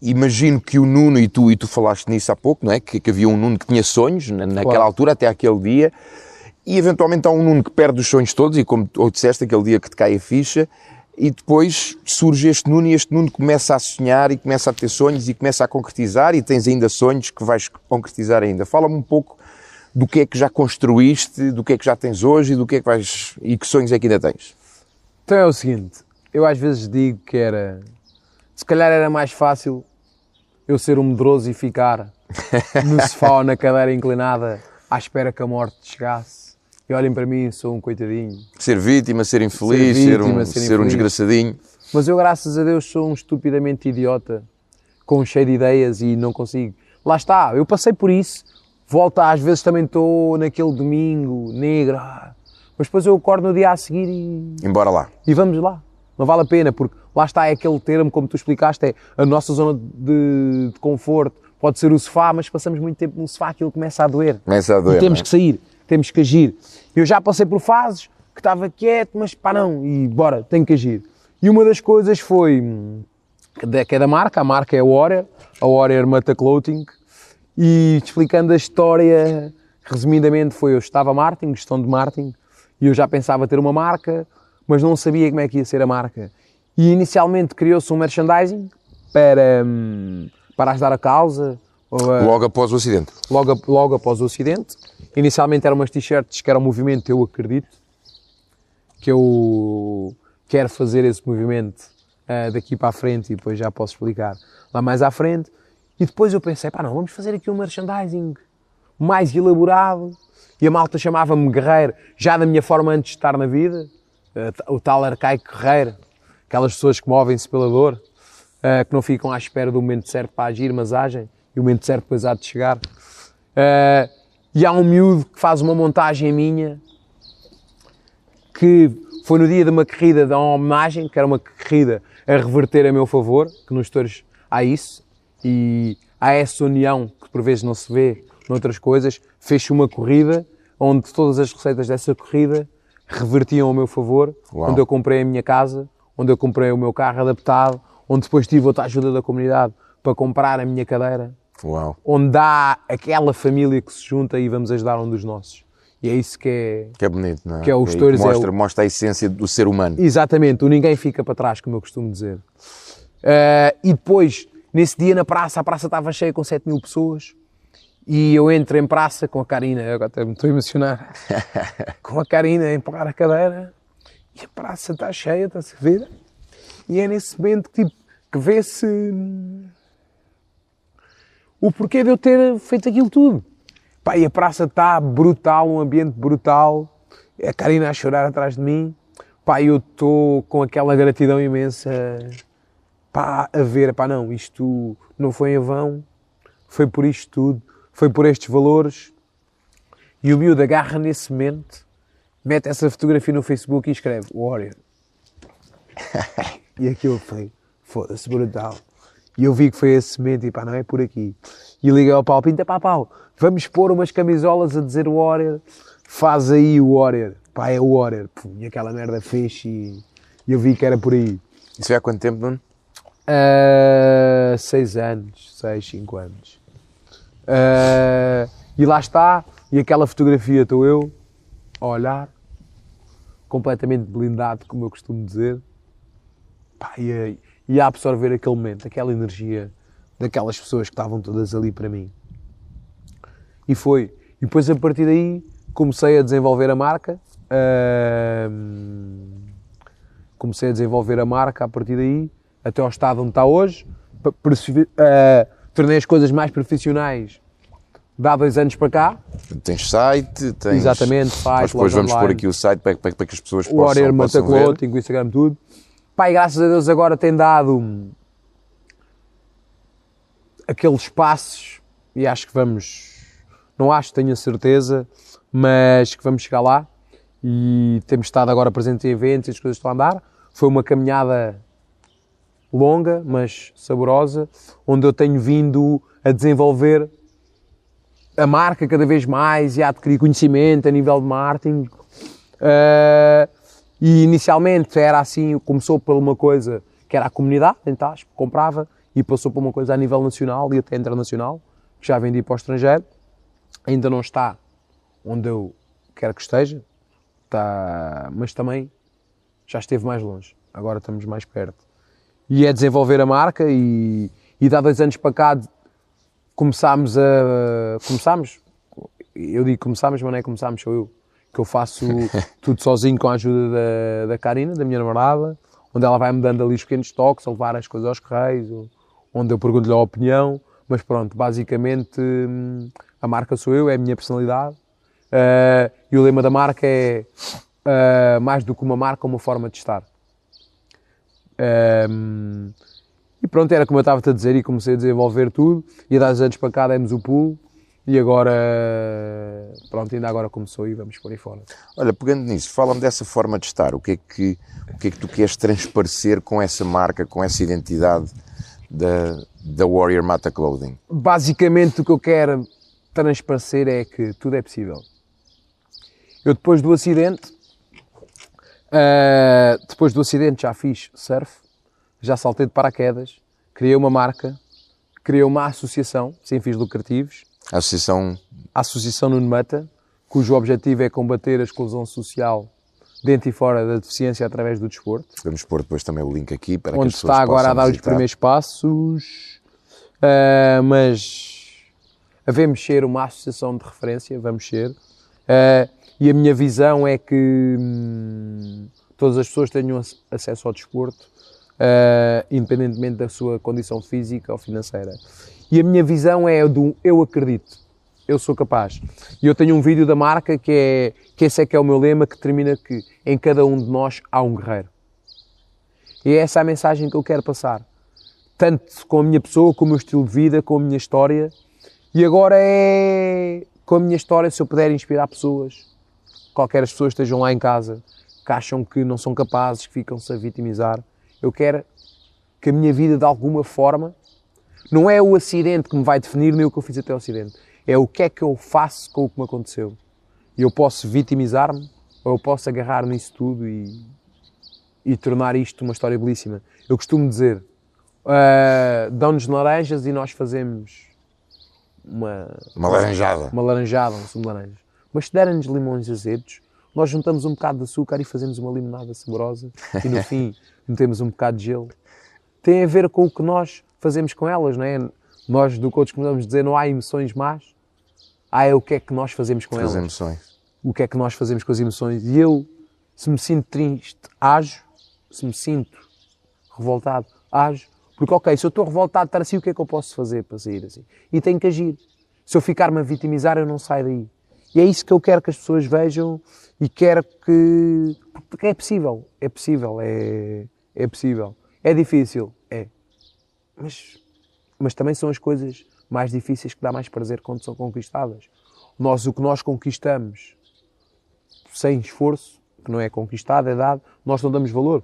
imagino que o Nuno, e tu, e tu falaste nisso há pouco, não é? Que, que havia um Nuno que tinha sonhos na- naquela Claro. altura, até aquele dia, e eventualmente há um Nuno que perde os sonhos todos, e como tu disseste, aquele dia que te cai a ficha, e depois surge este Nuno, e este Nuno começa a sonhar, e começa a ter sonhos, e começa a concretizar, e tens ainda sonhos que vais concretizar ainda. Fala-me um pouco do que é que já construíste, do que é que já tens hoje, e do que é que vais, e que sonhos é que ainda tens. Então é o seguinte, eu às vezes digo que era. Se calhar era mais fácil eu ser um medroso e ficar no sofá ou na cadeira inclinada à espera que a morte chegasse. E olhem para mim, sou um coitadinho. Ser vítima, ser infeliz, ser, vítima, um, ser ser um infeliz. desgraçadinho. Mas eu, graças a Deus, sou um estupidamente idiota, com um cheio de ideias e não consigo. Lá está, eu passei por isso. Volta, às vezes também estou naquele domingo negro, ah, mas depois eu acordo no dia a seguir e Embora lá. e vamos lá. Não vale a pena, porque lá está é aquele termo, como tu explicaste, é a nossa zona de, de conforto. Pode ser o sofá, mas passamos muito tempo no sofá, aquilo começa a doer. Começa a doer. e temos é? que sair, temos que agir. Eu já passei por fases que estava quieto, mas pá não, e bora, tenho que agir. E uma das coisas foi, hum, que é da marca, a marca é a Warrior, a Warrior Mata Clothing, e explicando a história, resumidamente foi, eu estava marketing, gestão de marketing, e eu já pensava ter uma marca, mas não sabia como é que ia ser a marca. E inicialmente criou-se um merchandising para, hum, para ajudar a causa, a- Logo após o acidente. logo, logo após o acidente. Inicialmente eram umas t-shirts que era um movimento, eu acredito, que eu quero fazer esse movimento ah, daqui para a frente e depois já posso explicar lá mais à frente. E depois eu pensei, pá não, vamos fazer aqui um merchandising mais elaborado. E a malta chamava-me guerreiro, já da minha forma antes de estar na vida, ah, o tal arcaico guerreiro, aquelas pessoas que movem-se pela dor, ah, que não ficam à espera do momento certo para agir, mas agem, e o momento certo depois há de chegar. Ah, e há um miúdo que faz uma montagem minha, que foi no dia de uma corrida de uma homenagem, que era uma corrida a reverter a meu favor, que nos touros há isso, e há essa união que por vezes não se vê noutras coisas, fez uma corrida onde todas as receitas dessa corrida revertiam ao meu favor, Uau. onde eu comprei a minha casa, onde eu comprei o meu carro adaptado, onde depois tive outra ajuda da comunidade para comprar a minha cadeira, Uau. onde há aquela família que se junta e vamos ajudar um dos nossos. E é isso que é, Que é bonito, não é? Que é os E touros, é Mostra, o- mostra a essência do ser humano. Exatamente, o ninguém fica para trás, como eu costumo dizer. Eh, e depois, nesse dia na praça, a praça estava cheia com 7 mil pessoas. E eu entro em praça com a Karina, agora até me estou a emocionar, com a Karina a empurrar a cadeira. E a praça está cheia, está-se a ver. E é nesse momento que, tipo, que vê-se hum, o porquê de eu ter feito aquilo tudo. Pá, e a praça está brutal, um ambiente brutal. A Karina a chorar atrás de mim. Pá, eu estou com aquela gratidão imensa pá, a ver, pá, não, isto não foi em vão, foi por isto tudo, foi por estes valores. E o miúdo agarra nesse momento, mete essa fotografia no Facebook e escreve Warrior. e aquilo foi, foda-se, brutal. E eu vi que foi esse momento e pá, não é por aqui. E liguei ao Paulo Pinta, pá, Paulo, vamos pôr umas camisolas a dizer Warrior, faz aí o Warrior. Pá, é o Warrior. Pum, E aquela merda fez e e eu vi que era por aí. Isso foi há quanto tempo, Nuno? Uh, seis anos, seis, cinco anos. Uh, e lá está, e aquela fotografia estou eu a olhar, completamente blindado, como eu costumo dizer, Pá, e, a, e a absorver aquele momento, aquela energia daquelas pessoas que estavam todas ali para mim. E foi. E depois a partir daí comecei a desenvolver a marca. ahm, comecei a desenvolver a marca a partir daí, até ao estado onde está hoje. Eh, tornei as coisas mais profissionais de há dois anos para cá. Tens site, tens. Exatamente, site, Nós depois vamos pôr online. aqui o site para, para, para que as pessoas o possam, Mata possam ver. Clothing, o Instagram, tudo. Pai, graças a Deus agora tem dado aqueles passos e acho que vamos, não acho, tenho a certeza, mas que vamos chegar lá e temos estado agora presente em eventos e as coisas estão a andar. Foi uma caminhada longa, mas saborosa, onde eu tenho vindo a desenvolver a marca cada vez mais e a adquirir conhecimento a nível de marketing. Uh, e inicialmente era assim, começou por uma coisa que era a comunidade, em comprava, e passou por uma coisa a nível nacional e até internacional, que já vendi para o estrangeiro. Ainda não está onde eu quero que esteja, está, mas também já esteve mais longe. Agora estamos mais perto. E é desenvolver a marca e, e há dois anos para cá começámos a. Começámos, eu digo começámos, mas não é começámos, sou eu. Que eu faço tudo sozinho com a ajuda da, da Karina, da minha namorada, onde ela vai-me dando ali os pequenos toques, a levar as coisas aos correios, ou- onde eu pergunto-lhe a opinião. Mas pronto, basicamente hum, a marca sou eu, é a minha personalidade. Ah, e o lema da marca é ah, mais do que uma marca, uma forma de estar. Ahm, e pronto, era como eu estava a dizer e comecei a desenvolver tudo. E há 10 anos para cá demos o pulo e agora, pronto, ainda agora começou e vamos por aí fora. Olha, pegando nisso, fala-me dessa forma de estar. O que, é que, o que é que tu queres transparecer com essa marca, com essa identidade da, da Warrior Mata Clothing? Basicamente o que eu quero transparecer é que tudo é possível. Eu depois do acidente, ah, depois do acidente já fiz surf, já saltei de paraquedas, criei uma marca, criei uma associação sem fins lucrativos, associação a Associação Nuno Mata, cujo objetivo é combater a exclusão social dentro e fora da deficiência através do desporto, Vamos pôr depois também o link aqui para que onde as pessoas está agora a dar os visitar. primeiros passos, ah, mas havemos ser uma associação de referência, vamos ser, Ah, e a minha visão é que hum, todas as pessoas tenham ac- acesso ao desporto, ah, independentemente da sua condição física ou financeira. E a minha visão é do eu acredito, eu sou capaz. E eu tenho um vídeo da marca que é que esse é que é o meu lema que termina que em cada um de nós há um guerreiro. E é essa a mensagem que eu quero passar. Tanto com a minha pessoa, com o meu estilo de vida, com a minha história. E agora é com a minha história, se eu puder inspirar pessoas, qualquer as pessoas estejam lá em casa, que acham que não são capazes, que ficam-se a vitimizar. Eu quero que a minha vida, de alguma forma, não é o acidente que me vai definir, nem o que eu fiz até o acidente. É o que é que eu faço com o que me aconteceu. E eu posso vitimizar-me, ou eu posso agarrar nisso tudo e, e tornar isto uma história belíssima. Eu costumo dizer, ah, dão-nos laranjas e nós fazemos uma, Uma laranjada. uma laranjada, um sumo de laranjas. Mas se derem-nos limões azedos, nós juntamos um bocado de açúcar e fazemos uma limonada saborosa e no fim metemos um bocado de gelo. Tem a ver com o que nós fazemos com elas, não é? Nós do coach costumamos dizer não há emoções más, há é o que é que nós fazemos com As elas emoções. o que é que nós fazemos com as emoções. E eu, se me sinto triste, ajo. Se me sinto revoltado, ajo. Porque, ok, se eu estou revoltado, estar assim, o que é que eu posso fazer para sair assim? E tenho que agir. Se eu ficar-me a vitimizar, eu não saio daí. E é isso que eu quero que as pessoas vejam e quero que. Porque é possível. É possível. É, é possível. É difícil. É. Mas, mas também são as coisas mais difíceis que dá mais prazer quando são conquistadas. Nós, o que nós conquistamos sem esforço, que não é conquistado, é dado, nós não damos valor.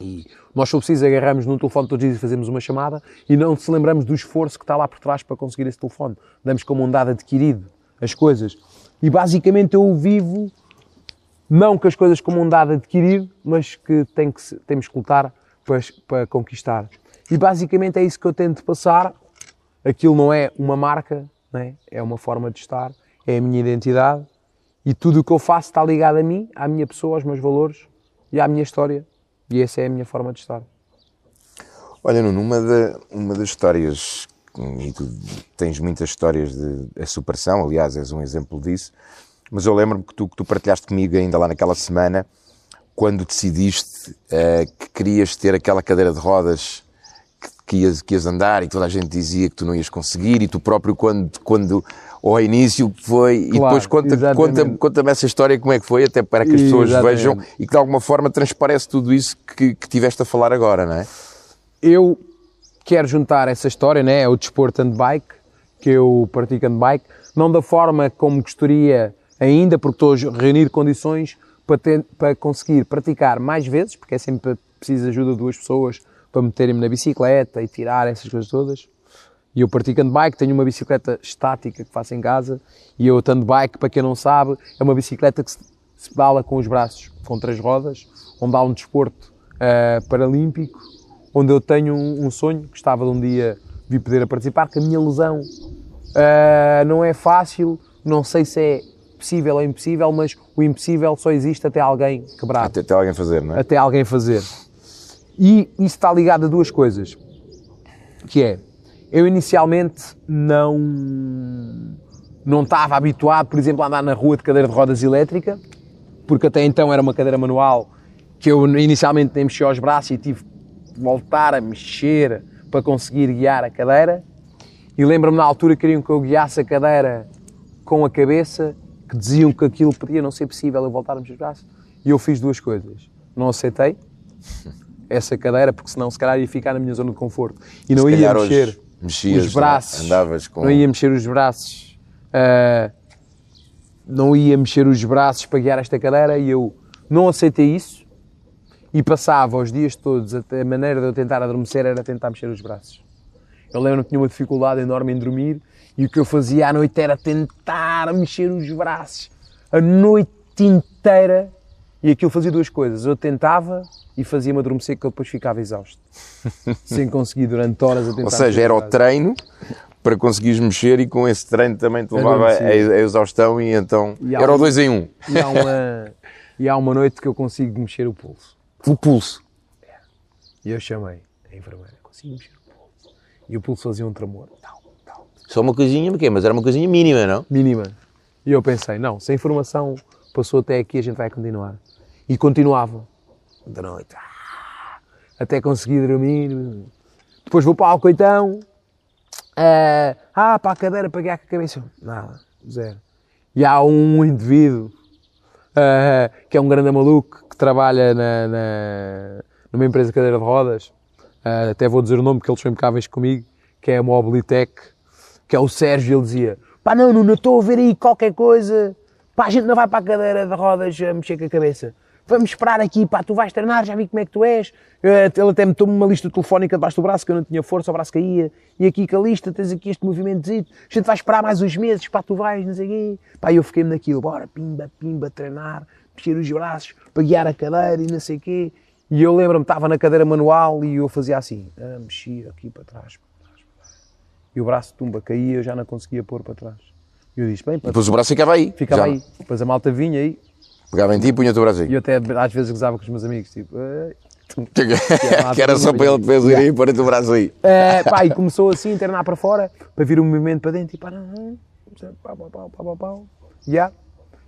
E nós, se preciso, agarramos num telefone todos os dias e fazemos uma chamada e não se lembramos do esforço que está lá por trás para conseguir esse telefone. Damos como um dado adquirido as coisas. E basicamente eu vivo, não que as coisas como um dado adquirido, mas que, tem que temos que lutar para, para conquistar. E basicamente é isso que eu tento passar. Aquilo não é uma marca, é? é uma forma de estar, é a minha identidade. E tudo o que eu faço está ligado a mim, à minha pessoa, aos meus valores e à minha história. E essa é a minha forma de estar. Olha, Nuno, uma, da- uma das histórias, e tu tens muitas histórias de superação, aliás, és um exemplo disso, mas eu lembro-me que tu, que tu partilhaste comigo ainda lá naquela semana quando decidiste eh, que querias ter aquela cadeira de rodas que, que, ias, que ias andar e toda a gente dizia que tu não ias conseguir e tu próprio quando, quando ao início foi e Claro, depois conta, exatamente. conta, conta-me essa história como é que foi até para que as pessoas Exatamente. vejam e que de alguma forma transparece tudo isso que, que tiveste a falar agora, não é? eu quero juntar essa história, né? é o desporto handbike, que eu pratico handbike, não da forma como gostaria ainda, porque estou a reunir condições para, ter- para conseguir praticar mais vezes, porque é sempre preciso ajuda de duas pessoas para meterem-me na bicicleta e tirar essas coisas todas. E eu pratico handbike, tenho uma bicicleta estática que faço em casa, e eu handbike, para quem não sabe, é uma bicicleta que se, se pedala com os braços, com três rodas, onde há um desporto ah, paralímpico, onde eu tenho um, um sonho, gostava de um dia vir poder a participar, que a minha lesão ah, não é fácil, não sei se é possível ou impossível, mas o impossível só existe até alguém quebrar Até, até alguém fazer, não é? até alguém fazer. E isso está ligado a duas coisas. Que é, eu inicialmente não, não estava habituado, por exemplo, a andar na rua de cadeira de rodas elétrica, porque até então era uma cadeira manual que eu inicialmente nem mexia os braços e tive de voltar a mexer para conseguir guiar a cadeira. E lembro-me na altura que queriam que eu guiasse a cadeira com a cabeça, que diziam que aquilo podia não ser possível eu voltar a mexer os braços. E eu fiz duas coisas. Não aceitei essa cadeira, porque senão se calhar ia ficar na minha zona de conforto. E não Se ia mexer mexias, os braços. não é? Andavas com- Não ia mexer os braços. ah, não ia mexer os braços para guiar esta cadeira e eu não aceitei isso e passava os dias todos, a maneira de eu tentar adormecer era tentar mexer os braços. Eu lembro que tinha uma dificuldade enorme em dormir e o que eu fazia à noite era tentar mexer os braços a noite inteira e aquilo fazia duas coisas. Eu tentava e fazia-me adormecer que eu depois ficava exausto. Sem conseguir durante horas a tentar Ou seja, era o treino para conseguires mexer e com esse treino também te levava a, a exaustão e então E era o 2 em 1. Um. E há, uma, e há uma noite que eu consigo mexer o pulso. O pulso. E eu chamei a enfermeira, consigo mexer o pulso. E o pulso fazia um tremor. Tal. Só uma coisinha, mas era uma coisinha mínima, não? Mínima. E eu pensei, não, se a informação passou até aqui, a gente vai continuar. E continuava. Da noite. ah, Até conseguir dormir. Depois vou para o Alcoitão. Ah, ah, para a cadeira, para a cabeça. Nada, zero. E há um indivíduo ah, que é um grande maluco que trabalha na, na- numa empresa de cadeira de rodas. Ah, até vou dizer o nome porque eles são impecáveis comigo, que é a Mobilitec, que é o Sérgio. Ele dizia: pá, não, não, estou a ver aí qualquer coisa. Pá, a gente não vai para a cadeira de rodas a mexer com a cabeça. Vamos esperar aqui, pá, tu vais treinar, já vi como é que tu és. Eh, Ele até me tomou uma lista telefónica debaixo do braço, que eu não tinha força, o braço caía. E aqui com a lista, tens aqui este movimento. A gente vai esperar mais uns meses, pá, tu vais, não sei quê. Pá, eu fiquei-me naquilo, bora, pimba, pimba, treinar, mexer os braços, para guiar a cadeira e não sei quê. E eu lembro-me, estava na cadeira manual e eu fazia assim, ah, mexia aqui para trás, trás. E o braço, tumba, caía, eu já não conseguia pôr para trás. E eu disse, bem, para Depois o braço ficava aí. ficava Já. aí. Depois a malta vinha aí Pegava em ti e punha o braço aí. e eu até às vezes gozava com os meus amigos, tipo, que era só para ele depois ir aí e pôr o braço aí. Eh, pá, e começou assim a internar para fora, para vir o movimento para dentro e pá, não, pau. Yeah.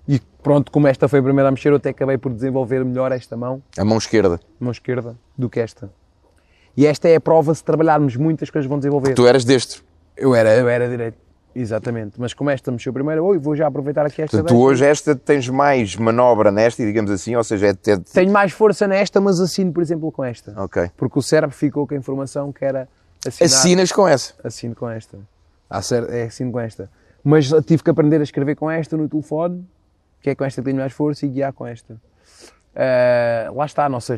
E pronto, como esta foi a primeira a mexer, eu até acabei por desenvolver melhor esta mão, A mão esquerda. mão esquerda, do que esta. E esta é a prova, se trabalharmos muito, as coisas vão desenvolver. Tu eras deste. Eu era, eu era direito, exatamente. Mas como esta mexeu primeiro, oi, vou já aproveitar aqui esta tu deixa. hoje esta tens mais manobra nesta, digamos assim, ou seja, é até... Tenho mais força nesta, mas assino, por exemplo, com esta. Ok. Porque o cérebro ficou com a informação que era assinar. Assinas com essa. Assino com esta. Ah, é assino com esta. Mas tive que aprender a escrever com esta no telefone, que é com esta que tenho mais força, e guiar com esta. Ah, lá está a nossa,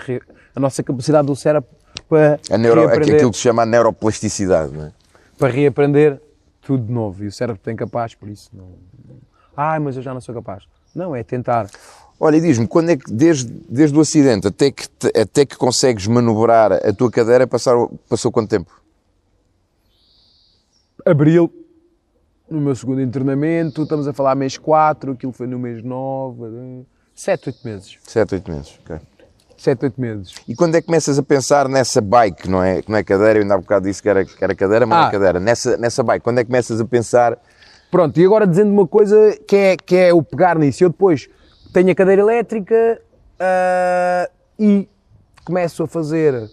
a nossa capacidade do cérebro para, A neuro, reaprender, aquilo que se chama a neuroplasticidade, não é? Para reaprender tudo de novo. E o cérebro tem capaz, por isso não. Ai, mas eu já não sou capaz. Não, é tentar. Olha, e diz-me, quando é que, desde, desde o acidente até que, até que consegues manobrar a tua cadeira, passaram, passou quanto tempo? Abril, no meu segundo internamento, estamos a falar mês 4, aquilo foi no mês 9, 7, 8 meses. 7, 8 meses. ok. 7, 8 meses. E quando é que começas a pensar nessa bike, não é, que não é cadeira, eu ainda há bocado disse que era, que era cadeira, mas não Ah. é cadeira, nessa, nessa bike, quando é que começas a pensar, Pronto, e agora dizendo uma coisa que é, que é o pegar nisso. Eu depois tenho a cadeira elétrica ah, e começo a fazer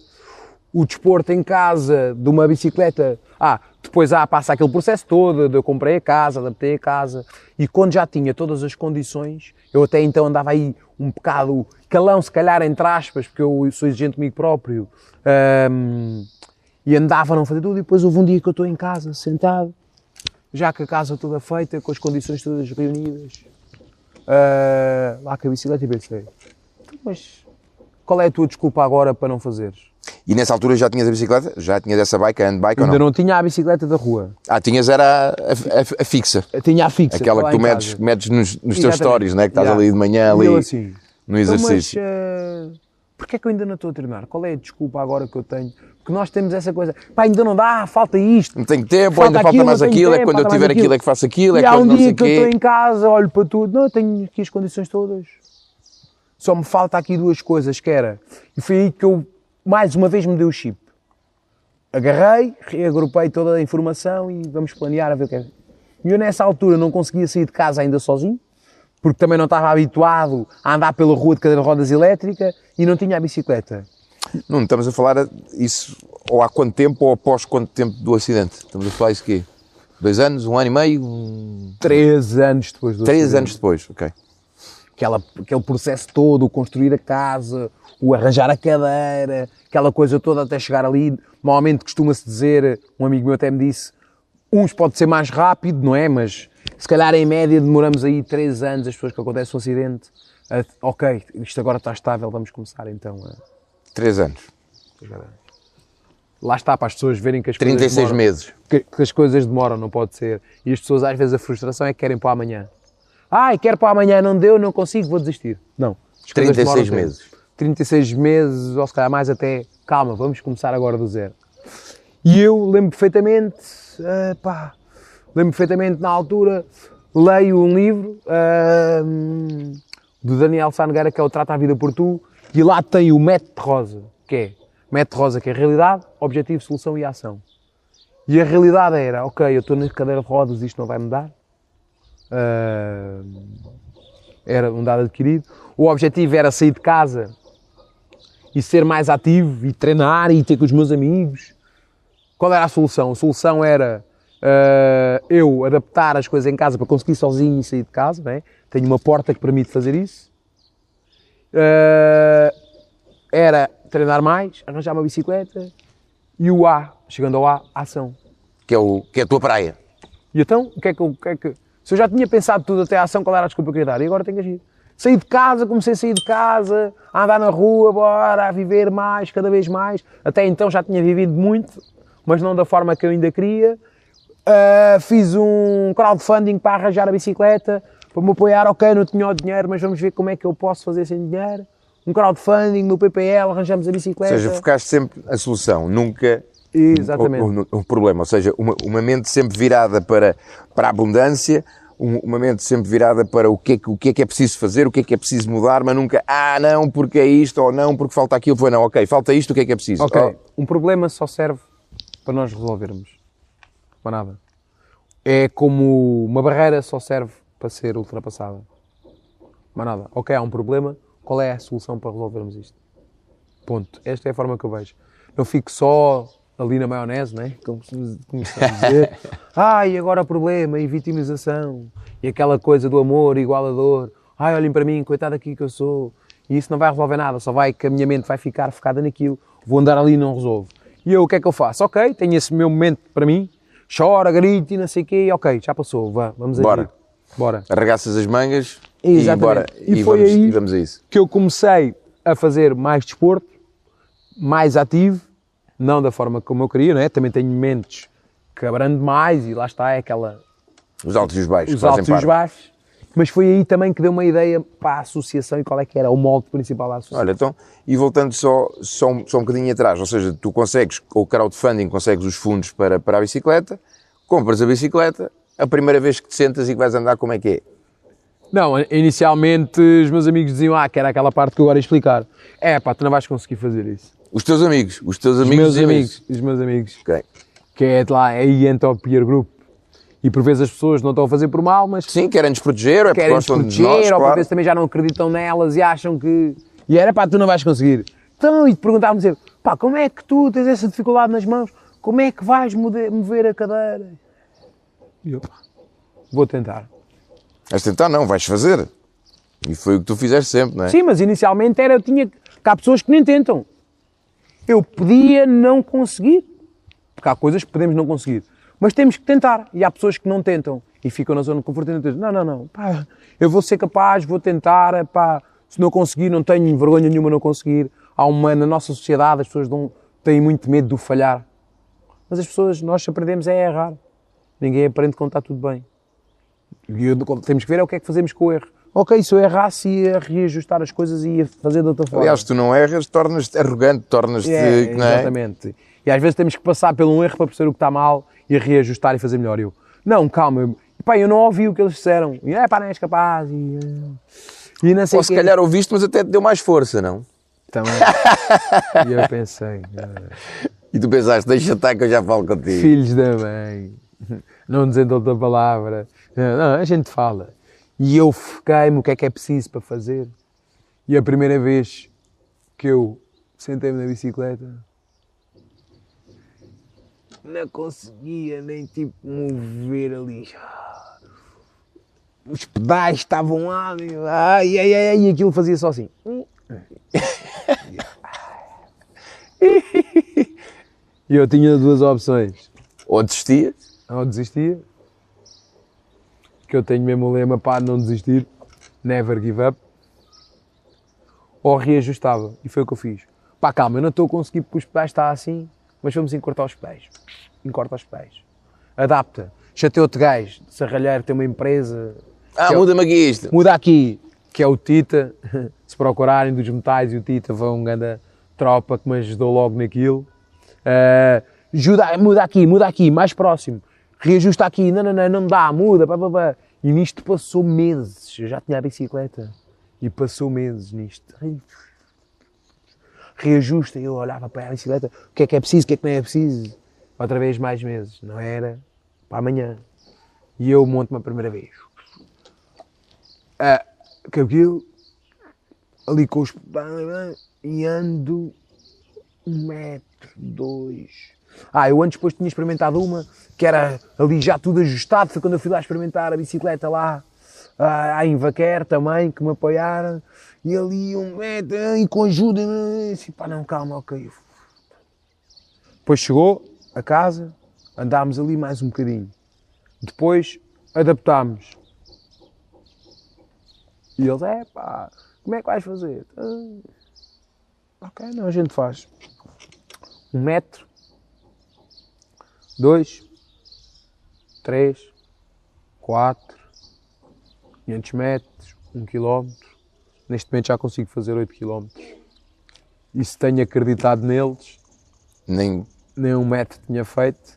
o desporto em casa de uma bicicleta. Ah, depois ah, passa aquele processo todo de eu comprei a casa, adaptei a casa e quando já tinha todas as condições, eu até então andava aí um bocado calão, se calhar entre aspas, porque eu sou exigente comigo próprio ahm, e andava a não fazer tudo. E depois houve um dia que eu estou em casa, sentado, já com a casa toda feita, com as condições todas reunidas, ah, lá com a bicicleta e pensei, "Então, mas qual é a tua desculpa agora para não fazeres? E nessa altura já tinhas a bicicleta? Já tinhas essa bike, a handbike ou Ainda não? não tinha a bicicleta da rua. Ah, tinhas era a, a- a fixa. Eu tinha a fixa. Aquela que tu medes, casa. medes nos, nos teus stories, né? que estás Yeah. ali de manhã ali assim, no então, exercício. mas eh, porquê é que eu ainda não estou a treinar? Qual é a desculpa agora que eu tenho? Porque nós temos essa coisa, pá, ainda não dá, falta isto. Não tenho tempo, Falta ainda falta mais não aquilo, é tempo, quando eu tiver aquilo aquilo. é que faço aquilo, é e há quando um não dia que eu estou em casa, olho para tudo, não, tenho aqui as condições todas. Só me falta aqui duas coisas, que era, e foi aí que eu, mais uma vez, me dei o chip. Agarrei, reagrupei toda a informação e vamos planear a ver o que é. E eu nessa altura não conseguia sair de casa ainda sozinho, porque também não estava habituado a andar pela rua de cadeira de rodas elétrica e não tinha a bicicleta. Não, estamos a falar isso ou há quanto tempo ou após quanto tempo do acidente? Estamos a falar isso quê? Dois anos, um ano e meio? um- Três anos depois do Três acidente. anos depois, ok. aquela, aquele processo todo, construir a casa, o arranjar a cadeira, aquela coisa toda até chegar ali. Normalmente costuma-se dizer, um amigo meu até me disse, uns pode ser mais rápido, não é? Mas se calhar em média demoramos aí três anos, as pessoas que acontece um acidente, a- ok, isto agora está estável, vamos começar então a... Três anos. Lá está, para as pessoas verem que as coisas 36 demoram. meses. que, que as coisas demoram, não pode ser. E as pessoas, às vezes, a frustração é que querem para amanhã. Ai, quero para amanhã, não deu, não consigo, vou desistir. Não. As coisas 36 demoram tempo. Meses. 36 meses, ou se calhar mais até, calma, vamos começar agora do zero. E eu lembro perfeitamente, ah, pá, lembro perfeitamente na altura, leio um livro ah, do Daniel Sangueira, que é o Trata a Vida por Tu, e lá tem o método rosa, que é, método rosa, que é realidade, objetivo, solução e ação. E a realidade era, ok, eu estou na cadeira de rodas, isto não vai mudar. Ah, era um dado adquirido. O objetivo era sair de casa e ser mais ativo e treinar e ter com os meus amigos. Qual era a solução? A solução era ah, eu adaptar as coisas em casa para conseguir sozinho sair de casa. Não é? Tenho uma porta que permite fazer isso. Ah, era treinar mais, arranjar uma bicicleta e o A, chegando ao A, ação. Que é, o, que é a tua praia. E então, o que é que o que é que- se eu já tinha pensado tudo até a ação, qual era a desculpa que eu queria dar? E agora tenho que agir. Saí de casa, comecei a sair de casa, a andar na rua, bora, a viver mais, cada vez mais. Até então já tinha vivido muito, mas não da forma que eu ainda queria. Ah, fiz um crowdfunding para arranjar a bicicleta, para me apoiar. Ok, não tinha o dinheiro, mas vamos ver como é que eu posso fazer sem dinheiro. Um crowdfunding no PPL, arranjamos a Ou bicicleta. seja, focaste sempre a solução, nunca Exatamente. o, o- o problema. Ou seja, uma, uma mente sempre virada para, para a abundância, um- uma mente sempre virada para o que, é, que- o que é que é preciso fazer, o que é que é preciso mudar, mas nunca, ah, não, porque é isto, ou não, porque falta aquilo. Foi, não, ok, falta isto, o que é que é preciso? Ok, Oh, um problema só serve para nós resolvermos. Para nada. É como uma barreira só serve para ser ultrapassada. Mais nada. Ok, há um problema, qual é a solução para resolvermos isto? Ponto. Esta é a forma que eu vejo. Não fico só ali na maionese, né? Como se começamos a dizer. Ai, agora o problema e vitimização. E aquela coisa do amor igual a dor. Ai, olhem para mim, coitado aqui que eu sou. E isso não vai resolver nada, só vai que a minha mente vai ficar focada naquilo. Vou andar ali e não resolvo. E eu, o que é que eu faço? Ok, tenho esse meu momento para mim. Chora, grito e não sei o quê. Ok, já passou, vá, vamos Bora. agir. Bora. Arregaças as mangas e, Exatamente. bora, E e, foi vamos, aí- e vamos a isso. que eu comecei a fazer mais desporto, mais ativo, não da forma como eu queria, não é? Também tenho momentos que abrando mais e lá está, é aquela, Os altos e os baixos. os fazem altos e os baixos. Mas foi aí também que deu uma ideia para a associação e qual é que era o molde principal da associação. Olha, então, e voltando só, só, um, só um bocadinho atrás, ou seja, tu consegues, com o crowdfunding, consegues os fundos para, para a bicicleta, compras a bicicleta, a primeira vez que te sentas e que vais andar, como é que é? Não, inicialmente os meus amigos diziam, ah, que era aquela parte que eu agora ia explicar. É pá, tu não vais conseguir fazer isso. Os teus amigos, os teus Os amigos meus diziam amigos, isso. os meus amigos, Ok. que é de lá, aí entra o peer group. E por vezes as pessoas não estão a fazer por mal, mas Sim, querem nos proteger, ou é porque querem nos proteger, nós, ou por claro. vezes também já não acreditam nelas e acham que E era pá, tu não vais conseguir. Então, e te perguntávamos sempre, pá, como é que tu tens essa dificuldade nas mãos? Como é que vais mover, a cadeira? E eu, pá, vou tentar. Mas tentar não, vais fazer. E foi o que tu fizeste sempre, não é? Sim, mas inicialmente era, eu tinha, que há pessoas que nem tentam. Eu podia não conseguir, porque há coisas que podemos não conseguir, mas temos que tentar. E há pessoas que não tentam e ficam na zona de conforto e não tentam. Não, não, não, pá, eu vou ser capaz, vou tentar, pá, se não conseguir, não tenho vergonha nenhuma não conseguir. Há uma, na nossa sociedade, as pessoas dão, têm muito medo do falhar. Mas as pessoas, nós aprendemos é a errar. Ninguém aprende quando está tudo bem. E temos que ver é o que é que fazemos com o erro. Ok, se eu errasse, ia reajustar as coisas e ia fazer de outra forma. Aliás, tu não erras, tornas-te arrogante, tornas-te. É, é? exatamente. E às vezes temos que passar por um erro para perceber o que está mal e reajustar e fazer melhor. Eu, não, calma, eu, pá, eu não ouvi o que eles disseram. E, é pá, não és capaz. E, e não sei Ou se quê. calhar ouviste, mas até te deu mais força, não? Também. e eu pensei, eh, E tu pensaste, deixa estar que eu já falo contigo. filhos da mãe, não dizendo outra palavra. Não, a gente fala. E eu foquei-me o que é que é preciso para fazer. E a primeira vez que eu sentei-me na bicicleta, não conseguia nem tipo mover ali. Os pedais estavam lá, e ai, ai, ai, e aquilo fazia só assim. E eu tinha duas opções. Ou desistias, Ou desistia, que eu tenho mesmo o lema para não desistir, never give up, ou reajustava, e foi o que eu fiz. Pá, calma, eu não estou a conseguir porque os pedais está assim, mas vamos encurtar os pedais. Encorta os pedais. Adapta. Chateou-te gajo, de Serralheiro tem uma empresa, ah, é muda-me aqui isto. muda aqui, que é o Tita, se procurarem dos metais e o Tita vão ganda tropa que me ajudou logo naquilo. Ah, ajuda, muda aqui, muda aqui, mais próximo. Reajusta aqui, não, não, não, não dá, muda, pá, pá. E nisto passou meses. Eu já tinha a bicicleta e passou meses nisto. Reajusta, eu olhava para a bicicleta, o que é que é preciso, o que é que não é preciso. Outra vez mais meses, não era para amanhã. E eu monto-me a primeira vez ah, cabelo, ali com os e ando um metro, dois. Ah, eu antes depois tinha experimentado uma que era ali já tudo ajustado, foi quando eu fui lá experimentar a bicicleta lá, ah, em Vaquer também, que me apoiaram, e ali um metro, e com ajuda, assim, pá, não, calma, ok. Depois chegou a casa, andámos ali mais um bocadinho. Depois adaptámos. E eles, é pá, como é que vais fazer? "Ah, ok, não, a gente faz. Um metro, dois, três, quatro, 500 metros, um quilómetro. Neste momento já consigo fazer 8 quilómetros. E se tenho acreditado neles, Nem... nem um metro tinha feito.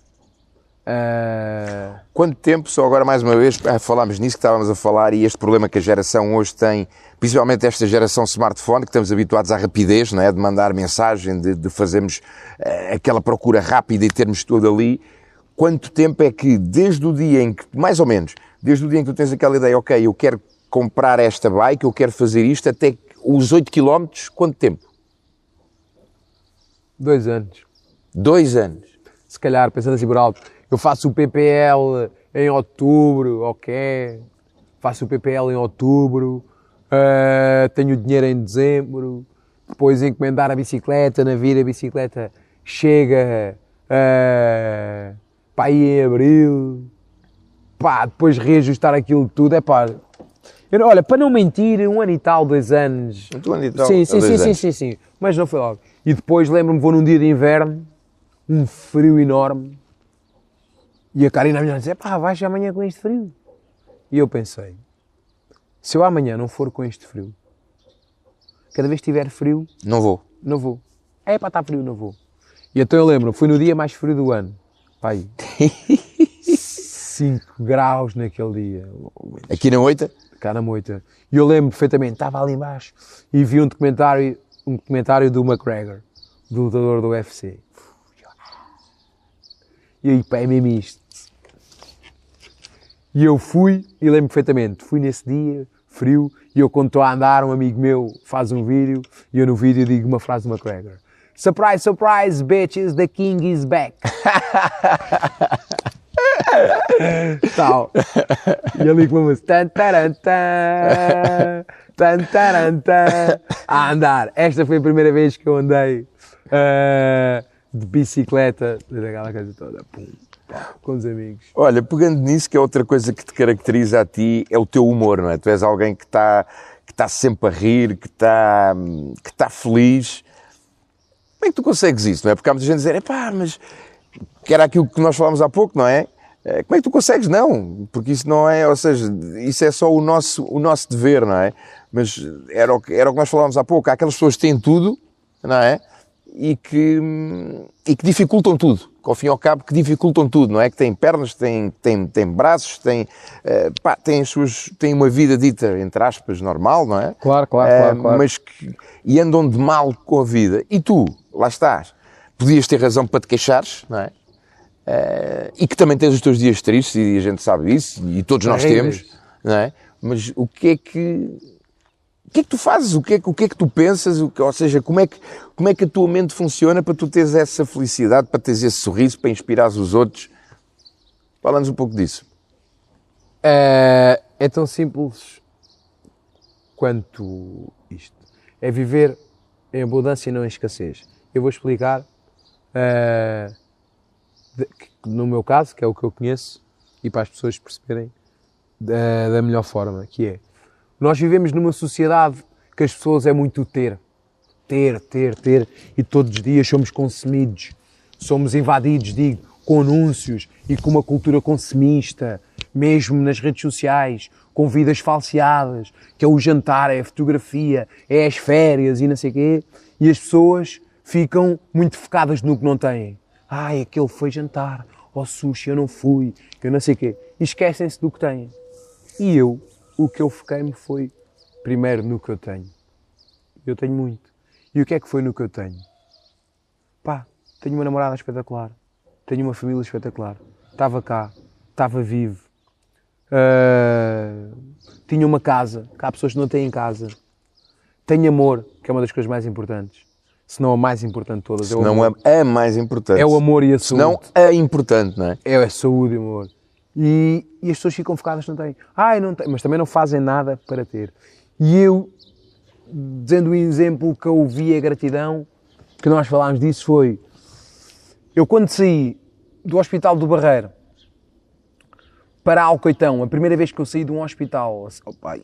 Ah, Quanto tempo, só agora mais uma vez, ah, falámos nisso que estávamos a falar e este problema que a geração hoje tem, principalmente esta geração smartphone, que estamos habituados à rapidez, não é? de mandar mensagem, de, de fazermos eh, aquela procura rápida e termos tudo ali. Quanto tempo é que, desde o dia em que, mais ou menos, desde o dia em que tu tens aquela ideia, ok, eu quero comprar esta bike, eu quero fazer isto, até os 8 km, quanto tempo? dois anos. Dois anos. se calhar, pensando assim por alto, eu faço o PPL em outubro, ok, faço o PPL em outubro, ah, tenho o dinheiro em dezembro, depois encomendar a bicicleta, navio a bicicleta chega ah, para aí em abril, pá, depois reajustar aquilo tudo, é pá. Eu, olha, para não mentir, um ano e tal, dois anos. Um ano e tal, sim, sim, sim, sim, sim, sim, mas não foi logo. E depois lembro-me, vou num dia de inverno, um frio enorme, e a Karina me diz, pá, vais amanhã com este frio. E eu pensei, se eu amanhã não for com este frio, cada vez que tiver frio, Não vou. não vou. É para estar frio, não vou. E então eu lembro, fui no dia mais frio do ano. Pai, 5 graus naquele dia. Aqui na oita, cá na moita. E eu lembro perfeitamente, estava ali embaixo e vi um documentário, um documentário do McGregor, do lutador do UFC. E aí, pá, é mesmo isto. E eu fui, e lembro perfeitamente, fui nesse dia, frio, e eu quando estou a andar, um amigo meu faz um vídeo, e eu no vídeo digo uma frase do McGregor. Surprise, surprise, bitches, the king is back. Tal. E ali com a música. Tan, tan, tan, taran, tan, a andar. Esta foi a primeira vez que eu andei eh, de bicicleta, daquela coisa toda. Pum, com os amigos. Olha, pegando nisso, que é outra coisa que te caracteriza a ti, é o teu humor, não é? Tu és alguém que está que tá sempre a rir, que está que tá feliz. Como é que tu consegues isso, não é? Porque há muita gente a dizer, pá, mas que era aquilo que nós falámos há pouco, não é? Eh, Como é que tu consegues? Não, porque isso não é, ou seja, isso é só o nosso, o nosso dever, não é? Mas era o, que, era o que nós falámos há pouco, há aquelas pessoas que têm tudo, não é? E que, e que dificultam tudo, ao fim e ao cabo que dificultam tudo, não é? Que têm pernas, têm, têm, têm braços, têm, eh, pá, têm, as suas, têm uma vida dita, entre aspas, normal, não é? Claro, claro, Eh, claro, claro. Mas que, e andam de mal com a vida. E tu, lá estás, podias ter razão para te queixares, não é? Eh, e que também tens os teus dias tristes e a gente sabe isso e todos nós Terríveis. temos, não é? Mas o que é que o que é que tu fazes? O que é que, o que, é que tu pensas? O que, ou seja, como é, que, como é que a tua mente funciona para tu teres essa felicidade, para teres esse sorriso, para inspirares os outros? Fala-nos um pouco disso. É, é tão simples quanto isto. É viver em abundância e não em escassez. Eu vou explicar, eh, no meu caso, que é o que eu conheço, e para as pessoas perceberem da melhor forma, que é, nós vivemos numa sociedade que as pessoas é muito ter. Ter, ter, ter, e todos os dias somos consumidos, somos invadidos, digo, com anúncios e com uma cultura consumista, mesmo nas redes sociais, com vidas falseadas, que é o jantar, é a fotografia, é as férias e não sei quê, e as pessoas ficam muito focadas no que não têm. Ai, aquele foi jantar, ao sushi eu não fui, eu não sei quê, e esquecem-se do que têm. E eu, o que eu foquei-me foi primeiro no que eu tenho. Eu tenho muito. E o que é que foi no que eu tenho? Pá, tenho uma namorada espetacular. Tenho uma família espetacular. Estava cá, estava vivo. Ah, tinha uma casa, que há pessoas que não têm casa. Tenho amor, que é uma das coisas mais importantes. Se não a mais importante de todas. é Não amor. é a mais importante. É o amor e a saúde. Não a importante, não é? É a saúde e o amor. E, e as pessoas ficam focadas, não têm. Ai, não tem, mas também não fazem nada para ter. E eu, dizendo o exemplo que eu vi a gratidão, que nós falámos disso, foi. Eu, quando saí do Hospital do Barreiro para Alcoitão, a primeira vez que eu saí de um hospital, oh, pai,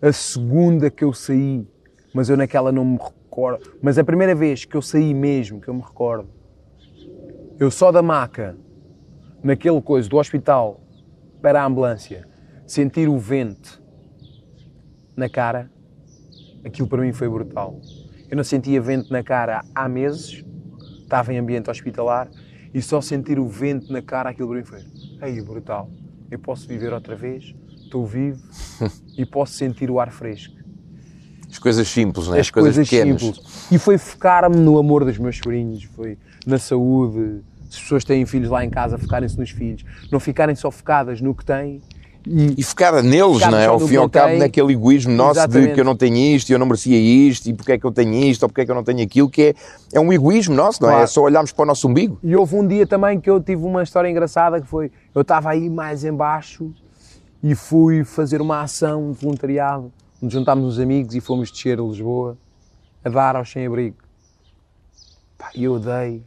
a segunda que eu saí, mas eu naquela não me recordo, mas a primeira vez que eu saí mesmo, que eu me recordo, eu só da maca, naquele coisa do hospital para a ambulância, sentir o vento na cara, aquilo para mim foi brutal. Eu não sentia vento na cara há meses, estava em ambiente hospitalar, e só sentir o vento na cara, aquilo para mim foi, ei, brutal. Eu posso viver outra vez, estou vivo e posso sentir o ar fresco As coisas simples, não é? as coisas, simples. E foi focar-me no amor dos meus sobrinhos, foi na saúde. Se as pessoas têm filhos lá em casa, focarem-se nos filhos. Não ficarem só focadas no que têm. E, E focada neles, não é? Ao fim e ao cabo, tenho. naquele egoísmo nosso de Exatamente. que eu não tenho isto, eu não merecia isto, e porque é que eu tenho isto, ou porque é que eu não tenho aquilo, que é, é um egoísmo nosso, não é? Claro. É só olharmos para o nosso umbigo. e houve um dia também que eu tive uma história engraçada que foi, eu estava aí mais embaixo e fui fazer uma ação de voluntariado, onde juntámos uns amigos e fomos descer a Lisboa a dar aos sem-abrigo. E eu dei.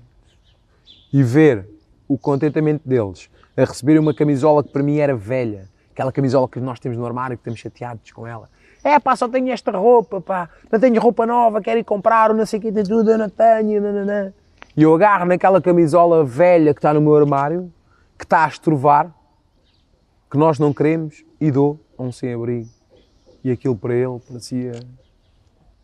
E ver o contentamento deles a receberem uma camisola que para mim era velha, aquela camisola que nós temos no armário, que estamos chateados com ela. É pá, só tenho esta roupa, pá, não tenho roupa nova, quero ir comprar, ou não sei o que, tudo, eu não tenho, nananã. E eu agarro naquela camisola velha que está no meu armário, que está a estrovar, que nós não queremos, e dou a um sem-abrigo. E aquilo para ele parecia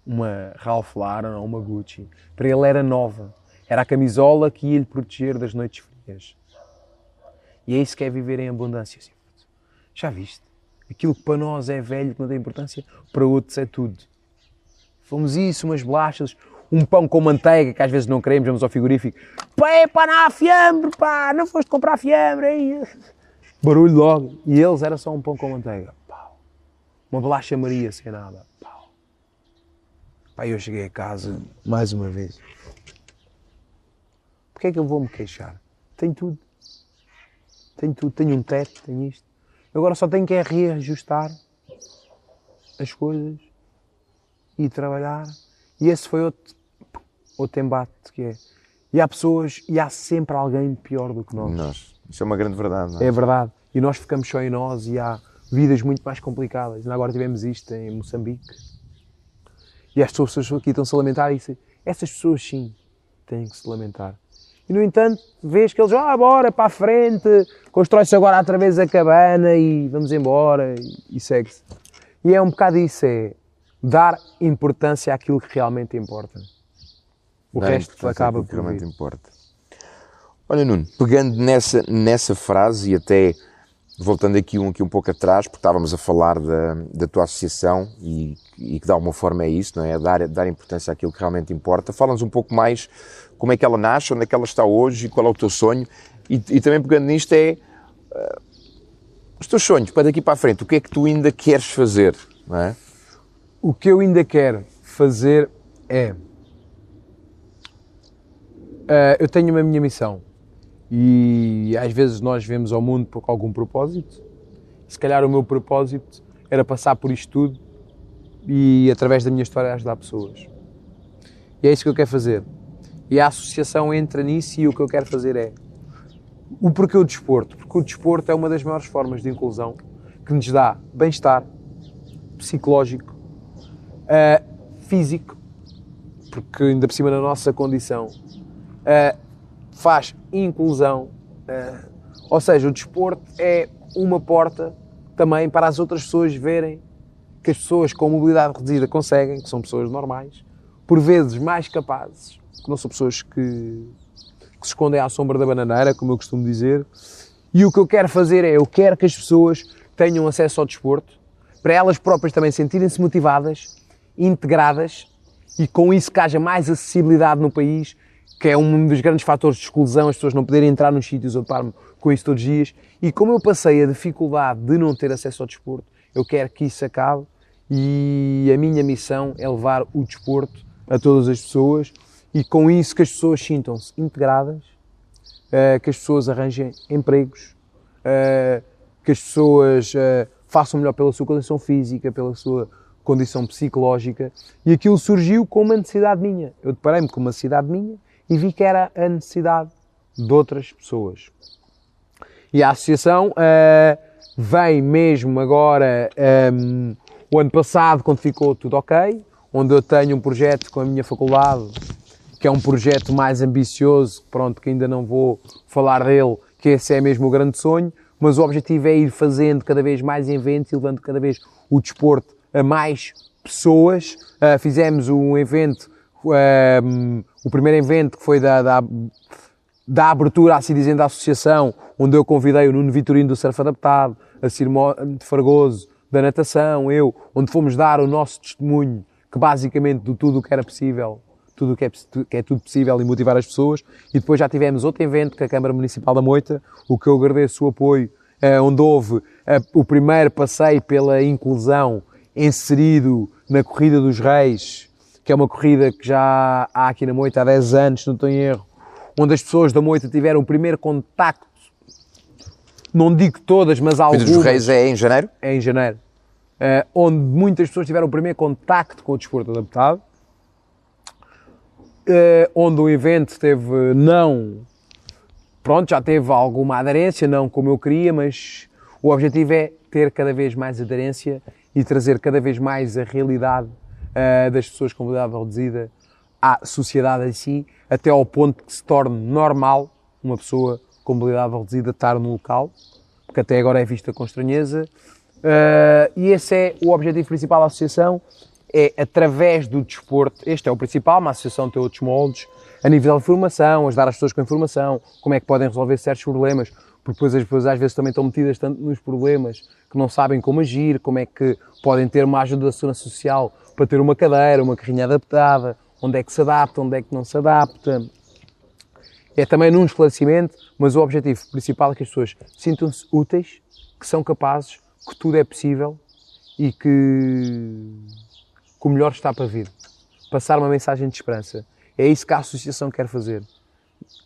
uma Ralph Lauren ou uma Gucci. Para ele era nova. Era a camisola que ia lhe proteger das noites frias. E é isso que é viver em abundância. Já viste? Aquilo que para nós é velho, que não tem importância, para outros é tudo. Fomos isso, umas bolachas, um pão com manteiga, que às vezes não queremos, vamos ao frigorífico. Pá, é pá, não há fiambre, pá, não foste comprar fiambre. Aí. Barulho logo. E eles era só um pão com manteiga. Pau. uma bolacha Maria sem nada. Pau. Pá, eu cheguei a casa, mais uma vez. Porquê é que eu vou me queixar? Tenho tudo. Tenho tudo. Tenho um teto, tenho isto. Agora só tenho que é reajustar as coisas e trabalhar. E esse foi outro, outro embate que é. E há pessoas, e há sempre alguém pior do que nós. Nós. Isso é uma grande verdade, não é? É verdade. E nós ficamos só em nós e há vidas muito mais complicadas. Agora tivemos isto em Moçambique. E as pessoas aqui estão-se a lamentar e essas pessoas sim têm que se lamentar. E no entanto, vês que eles, ah, bora para a frente, constrói-se agora outra vez a cabana e vamos embora e, e segue-se. E é um bocado isso, é dar importância àquilo que realmente importa. O resto acaba por realmente vir. importa. Olha, Nuno, pegando nessa, nessa frase e até voltando aqui um, aqui um pouco atrás, porque estávamos a falar da, da tua associação e, e que de alguma forma é isso, não é? Dar, dar importância àquilo que realmente importa. Fala-nos um pouco mais como é que ela nasce, onde é que ela está hoje, qual é o teu sonho e, e também pegando nisto é ah, os teus sonhos para daqui para a frente, o que é que tu ainda queres fazer, não é? O que eu ainda quero fazer é. eh, eu tenho uma minha missão e às vezes nós vemos ao mundo por algum propósito. Se calhar o meu propósito era passar por isto tudo e através da minha história ajudar pessoas. E é isso que eu quero fazer. E a associação entra nisso e o que eu quero fazer é o porquê o desporto? Porque o desporto é uma das maiores formas de inclusão que nos dá bem-estar psicológico, uh, físico, porque ainda por cima na nossa condição uh, faz inclusão, uh, ou seja, o desporto é uma porta também para as outras pessoas verem que as pessoas com mobilidade reduzida conseguem, que são pessoas normais, por vezes mais capazes, que não são pessoas que, que se escondem à sombra da bananeira, como eu costumo dizer. E o que eu quero fazer é, eu quero que as pessoas tenham acesso ao desporto, para elas próprias também sentirem-se motivadas, integradas e com isso que haja mais acessibilidade no país, que é um dos grandes fatores de exclusão, as pessoas não poderem entrar nos sítios, eu deparo-me com isso todos os dias. E como eu passei a dificuldade de não ter acesso ao desporto, eu quero que isso acabe e a minha missão é levar o desporto a todas as pessoas e com isso que as pessoas sintam-se integradas, eh, que as pessoas arranjem empregos, eh, que as pessoas eh, façam melhor pela sua condição física, pela sua condição psicológica. E aquilo surgiu com uma necessidade minha. Eu deparei-me com uma necessidade minha e vi que era a necessidade de outras pessoas. E a associação eh, vem mesmo agora, ehm, o ano passado, quando ficou tudo ok, onde eu tenho um projeto com a minha faculdade, que é um projeto mais ambicioso, pronto, que ainda não vou falar dele, que esse é mesmo o grande sonho, mas o objetivo é ir fazendo cada vez mais eventos e levando cada vez o desporto a mais pessoas. Uh, fizemos um evento, um, o primeiro evento que foi da, da, da abertura, assim dizendo, da associação, onde eu convidei o Nuno Vitorino do Surf Adaptado, a Cirmo de Fargoso da natação, eu, onde fomos dar o nosso testemunho, que basicamente de tudo o que era possível, tudo o que é, que é tudo possível e motivar as pessoas. E depois já tivemos outro evento com a Câmara Municipal da Moita, o que eu agradeço o apoio, eh, onde houve eh, o primeiro passeio pela inclusão inserido na Corrida dos Reis, que é uma corrida que já há aqui na Moita há 10 anos, não estou em erro, onde as pessoas da Moita tiveram o primeiro contacto, não digo todas, mas algumas. Corrida dos Reis é em janeiro? É em janeiro. Uh, onde muitas pessoas tiveram o primeiro contacto com o desporto adaptado, uh, onde o evento teve não, pronto, já teve alguma aderência, não como eu queria, mas o objetivo é ter cada vez mais aderência e trazer cada vez mais a realidade uh, das pessoas com mobilidade reduzida à sociedade em si, até ao ponto que se torne normal uma pessoa com mobilidade reduzida estar no local, porque até agora é vista com estranheza. Uh, e esse é o objetivo principal da associação, é através do desporto, este é o principal, uma associação tem outros moldes, a nível de formação, ajudar as pessoas com informação, como é que podem resolver certos problemas, porque depois as pessoas às vezes também estão metidas tanto nos problemas que não sabem como agir, como é que podem ter uma ajuda da segurança social para ter uma cadeira, uma carrinha adaptada, onde é que se adapta, onde é que não se adapta. É também num esclarecimento, mas o objetivo principal é que as pessoas sintam-se úteis, que são capazes, que tudo é possível e que, que o melhor está para vir. Passar uma mensagem de esperança. É isso que a associação quer fazer.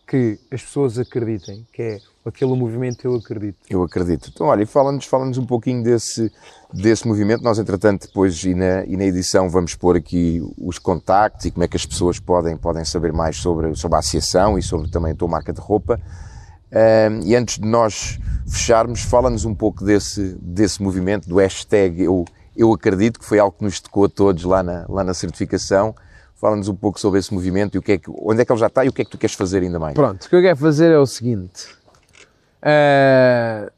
Que as pessoas acreditem, que é aquele movimento Eu Acredito. Eu acredito. Então, olha, fala-nos fala um pouquinho desse, desse movimento. Nós, entretanto, depois e na, e na edição vamos pôr aqui os contactos e como é que as pessoas podem, podem saber mais sobre, sobre a associação e sobre também a tua marca de roupa. Um, e antes de nós fecharmos, fala-nos um pouco desse, desse movimento, do hashtag eu, eu Acredito, que foi algo que nos tocou a todos lá na, lá na certificação. Fala-nos um pouco sobre esse movimento e o que é que, onde é que ele já está e o que é que tu queres fazer ainda mais. Pronto, o que eu quero fazer é o seguinte. Uh,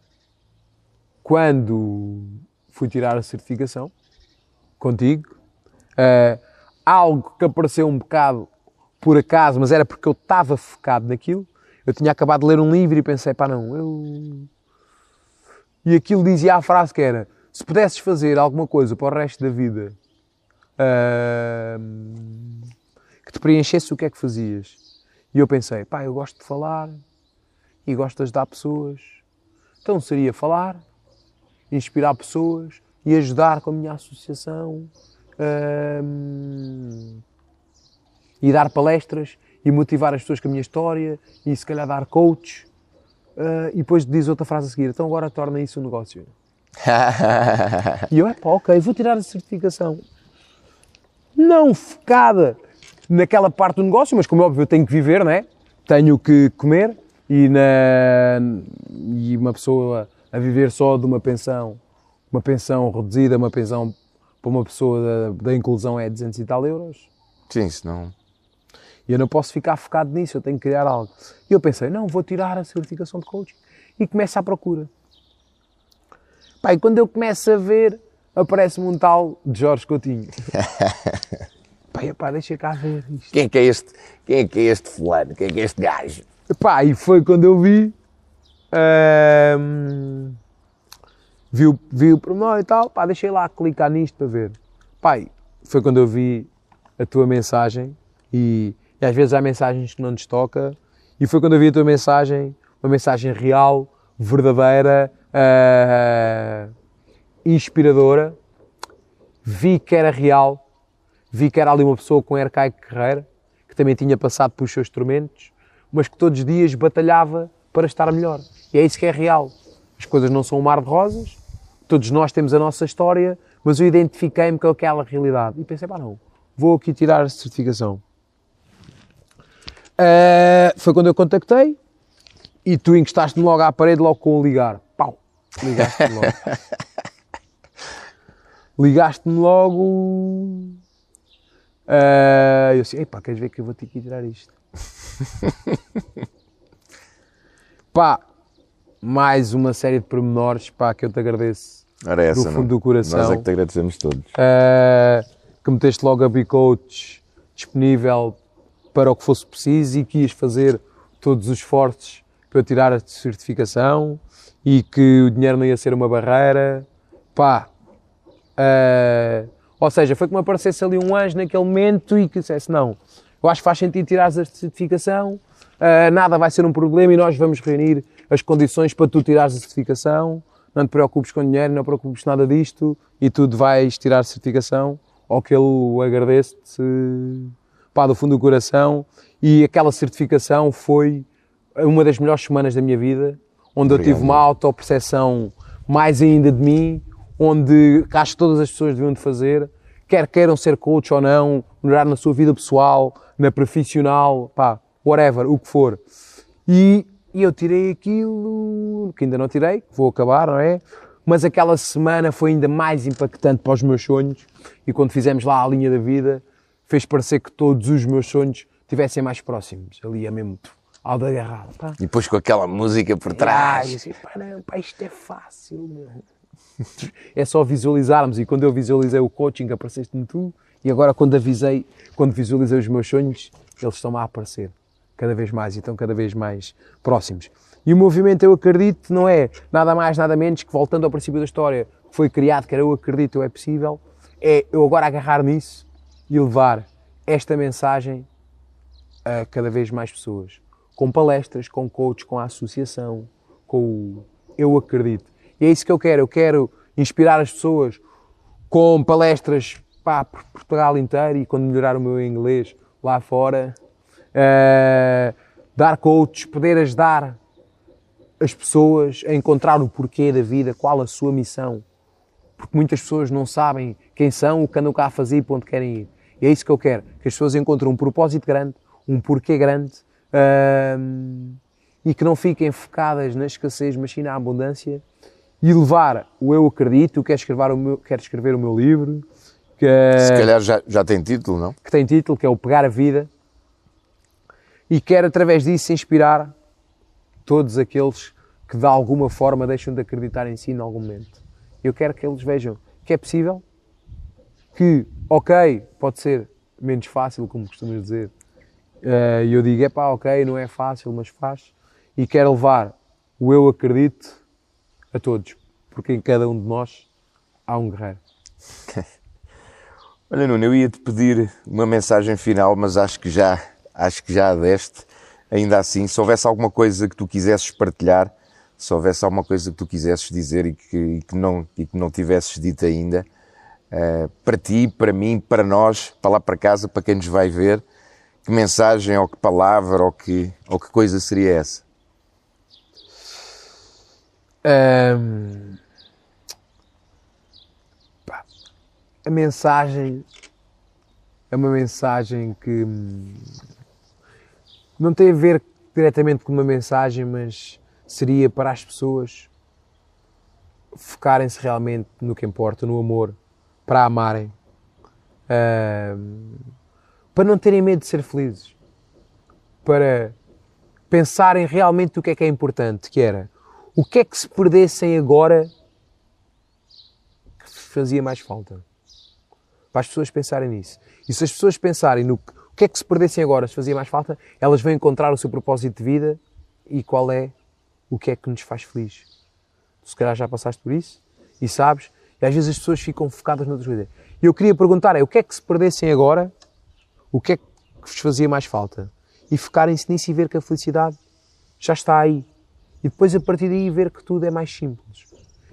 quando fui tirar a certificação contigo, uh, algo que apareceu um bocado por acaso, mas era porque eu estava focado naquilo. Eu tinha acabado de ler um livro e pensei, pá, não, eu. E aquilo dizia a frase que era: se pudesses fazer alguma coisa para o resto da vida uh, que te preenchesse, o que é que fazias? E eu pensei, pá, eu gosto de falar e gosto de ajudar pessoas. Então seria falar, inspirar pessoas e ajudar com a minha associação uh, e dar palestras e motivar as pessoas com a minha história e se calhar dar coach. Uh, e depois diz outra frase a seguir, então agora torna isso um negócio. e eu, é pá, ok, vou tirar a certificação. Não focada naquela parte do negócio, mas como é óbvio eu tenho que viver, né? Tenho que comer e, na, e uma pessoa a viver só de uma pensão, uma pensão reduzida, uma pensão para uma pessoa da, da inclusão é 200 e tal euros. Sim, senão e eu não posso ficar focado nisso, eu tenho que criar algo. E eu pensei, não, vou tirar a certificação de coaching. E começo à procura. Pai, quando eu começo a ver, aparece-me um tal de Jorge Coutinho. Pai, pá, deixa cá ver isto. Quem é que é este, quem é que é este fulano? Quem é que é este gajo? Pá, e foi quando eu vi, hum, vi, o, vi o pormenor e tal, pá, deixei lá clicar nisto para ver. Pai, foi quando eu vi a tua mensagem e e às vezes há mensagens que não nos toca. E foi quando eu vi a tua mensagem, uma mensagem real, verdadeira, uh, inspiradora. Vi que era real, vi que era ali uma pessoa com arcaico carreira, que também tinha passado pelos seus tormentos, mas que todos os dias batalhava para estar melhor. E é isso que é real. As coisas não são um mar de rosas, todos nós temos a nossa história, mas eu identifiquei-me com aquela realidade. E pensei, pá, não, vou aqui tirar a certificação. Uh, foi quando eu contactei e tu encostaste-me logo à parede, logo com o ligar. Ligaste-me logo. Ligaste-me logo. Uh, eu disse: Epá, queres ver que eu vou ter que tirar isto? pá, mais uma série de pormenores pá, que eu te agradeço Era essa, do fundo não? do coração. Nós é que te agradecemos todos. Uh, que meteste logo a B-Coach disponível para o que fosse preciso e que ias fazer todos os esforços para tirar a certificação e que o dinheiro não ia ser uma barreira. Pá. Uh, ou seja, foi como aparecesse ali um anjo naquele momento e que dissesse: Não, eu acho que faz sentido tirar a certificação, uh, nada vai ser um problema e nós vamos reunir as condições para tu tirares a certificação. Não te preocupes com dinheiro, não te preocupes nada disto e tu vais tirar a certificação. Ou que ele agradece-te pá, do fundo do coração. E aquela certificação foi uma das melhores semanas da minha vida, onde Obrigado. eu tive uma autoperceção mais ainda de mim, onde acho que todas as pessoas deviam de fazer, quer queiram ser coach ou não, melhorar na sua vida pessoal, na profissional, pá, whatever, o que for. E, e eu tirei aquilo, que ainda não tirei, vou acabar, não é? Mas aquela semana foi ainda mais impactante para os meus sonhos e quando fizemos lá a linha da vida, fez parecer que todos os meus sonhos tivessem mais próximos. Ali é mesmo ao da agarrado. Pá. E depois com aquela música por trás. Ah, assim, pá, não, pá, isto é fácil, meu. É só visualizarmos. E quando eu visualizei o coaching, apareceste-me tu. E agora, quando avisei, quando visualizei os meus sonhos, eles estão a aparecer cada vez mais e estão cada vez mais próximos. E o movimento Eu Acredito não é nada mais, nada menos que, voltando ao princípio da história, que foi criado, que era Eu Acredito, Eu é Possível, é eu agora agarrar nisso e levar esta mensagem a cada vez mais pessoas. Com palestras, com coaches, com a associação, com o Eu Acredito. E é isso que eu quero. Eu quero inspirar as pessoas com palestras pá, por Portugal inteiro e quando melhorar o meu inglês lá fora, uh, dar coaches, poder ajudar as pessoas a encontrar o porquê da vida, qual a sua missão. Porque muitas pessoas não sabem quem são, o que andam cá a fazer e para onde querem ir. E é isso que eu quero, que as pessoas encontrem um propósito grande, um porquê grande uh, e que não fiquem focadas na escassez, mas sim na abundância e levar o eu acredito, quero escrever o meu, quero escrever o meu livro. Que, Se calhar já, já tem título, não? Que tem título, que é o Pegar a Vida. E quero, através disso, inspirar todos aqueles que de alguma forma deixam de acreditar em si em algum momento. Eu quero que eles vejam que é possível, que, ok, pode ser menos fácil, como costumas dizer, e eu digo, é pá, ok, não é fácil, mas faz, e quero levar o eu acredito a todos, porque em cada um de nós há um guerreiro. Olha, Nuno, eu ia te pedir uma mensagem final, mas acho que já, acho que já a deste. Ainda assim, se houvesse alguma coisa que tu quisesses partilhar, se houvesse alguma coisa que tu quisesses dizer e que, e que, não, e que não tivesses dito ainda, uh, para ti, para mim, para nós, para lá para casa, para quem nos vai ver, que mensagem ou que palavra ou que, ou que coisa seria essa? Um, pá, a mensagem é uma mensagem que hum, não tem a ver diretamente com uma mensagem, mas seria para as pessoas focarem-se realmente no que importa, no amor, para amarem, uh, para não terem medo de ser felizes, para pensarem realmente o que é que é importante, que era o que é que se perdessem agora que fazia mais falta. Para as pessoas pensarem nisso. E se as pessoas pensarem no que é que se perdessem agora se fazia mais falta, elas vão encontrar o seu propósito de vida e qual é o que é que nos faz feliz. Tu se calhar já passaste por isso e sabes, e às vezes as pessoas ficam focadas noutras coisas. E eu queria perguntar é o que é que se perdessem agora, o que é que vos fazia mais falta? E focarem-se nisso e ver que a felicidade já está aí. E depois a partir daí ver que tudo é mais simples.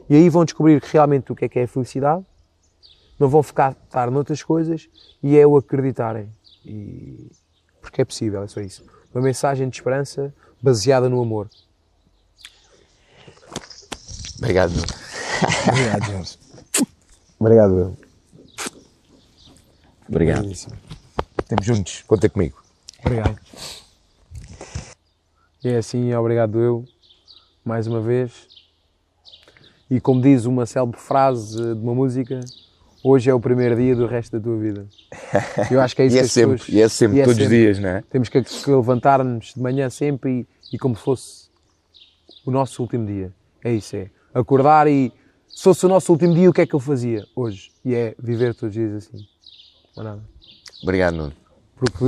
E aí vão descobrir realmente o que é que é a felicidade, não vão ficar estar noutras coisas e é o acreditarem. E... Porque é possível, é só isso. Uma mensagem de esperança baseada no amor. Obrigado. Obrigado, Jorge. Obrigado, eu. Obrigado. Estamos juntos. Conta comigo. Obrigado. É assim, obrigado eu, mais uma vez. E como diz uma célebre frase de uma música, hoje é o primeiro dia do resto da tua vida. Eu acho que é isso e é sempre, pessoas, E é sempre, e é todos sempre. os dias, não é? Temos que, que levantar-nos de manhã sempre e, e como se fosse o nosso último dia. É isso, é acordar e se fosse o nosso último dia, o que é que eu fazia hoje? E é viver todos os dias assim. Não nada. Obrigado, Nuno. Porque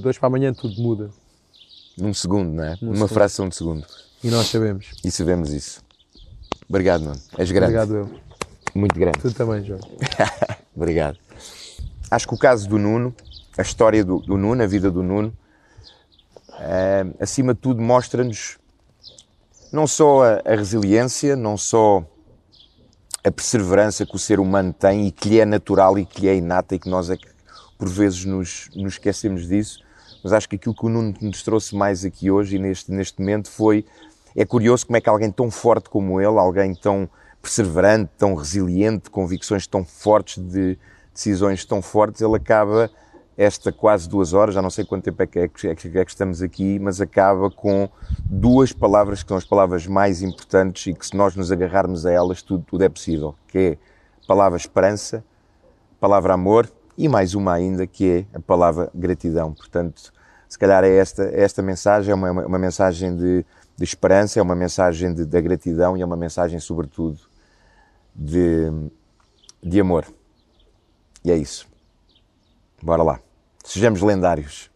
de hoje para amanhã tudo muda. Num segundo, não é? Num Numa segundo. fração de segundo. E nós sabemos. E sabemos isso. Obrigado, Nuno. És grande. Obrigado, eu. Muito grande. Tu também, João. Obrigado. Acho que o caso do Nuno, a história do, do Nuno, a vida do Nuno, é, acima de tudo mostra-nos não só a, a, resiliência, não só a perseverança que o ser humano tem e que lhe é natural e que lhe é inata e que nós é que por vezes nos, nos esquecemos disso, mas acho que aquilo que o Nuno nos trouxe mais aqui hoje e neste, neste momento foi, é curioso como é que alguém tão forte como ele, alguém tão perseverante, tão resiliente, convicções tão fortes, de decisões tão fortes, ele acaba esta quase duas horas, já não sei quanto tempo é que, é, que, é que estamos aqui, mas acaba com duas palavras que são as palavras mais importantes e que se nós nos agarrarmos a elas tudo, tudo é possível, que é palavra esperança, palavra amor e mais uma ainda que é a palavra gratidão. Portanto, se calhar é esta, é esta mensagem, é uma, uma mensagem de, de, esperança, é uma mensagem de, de gratidão e é uma mensagem sobretudo de, de amor. E é isso. Bora lá. Sejamos lendários.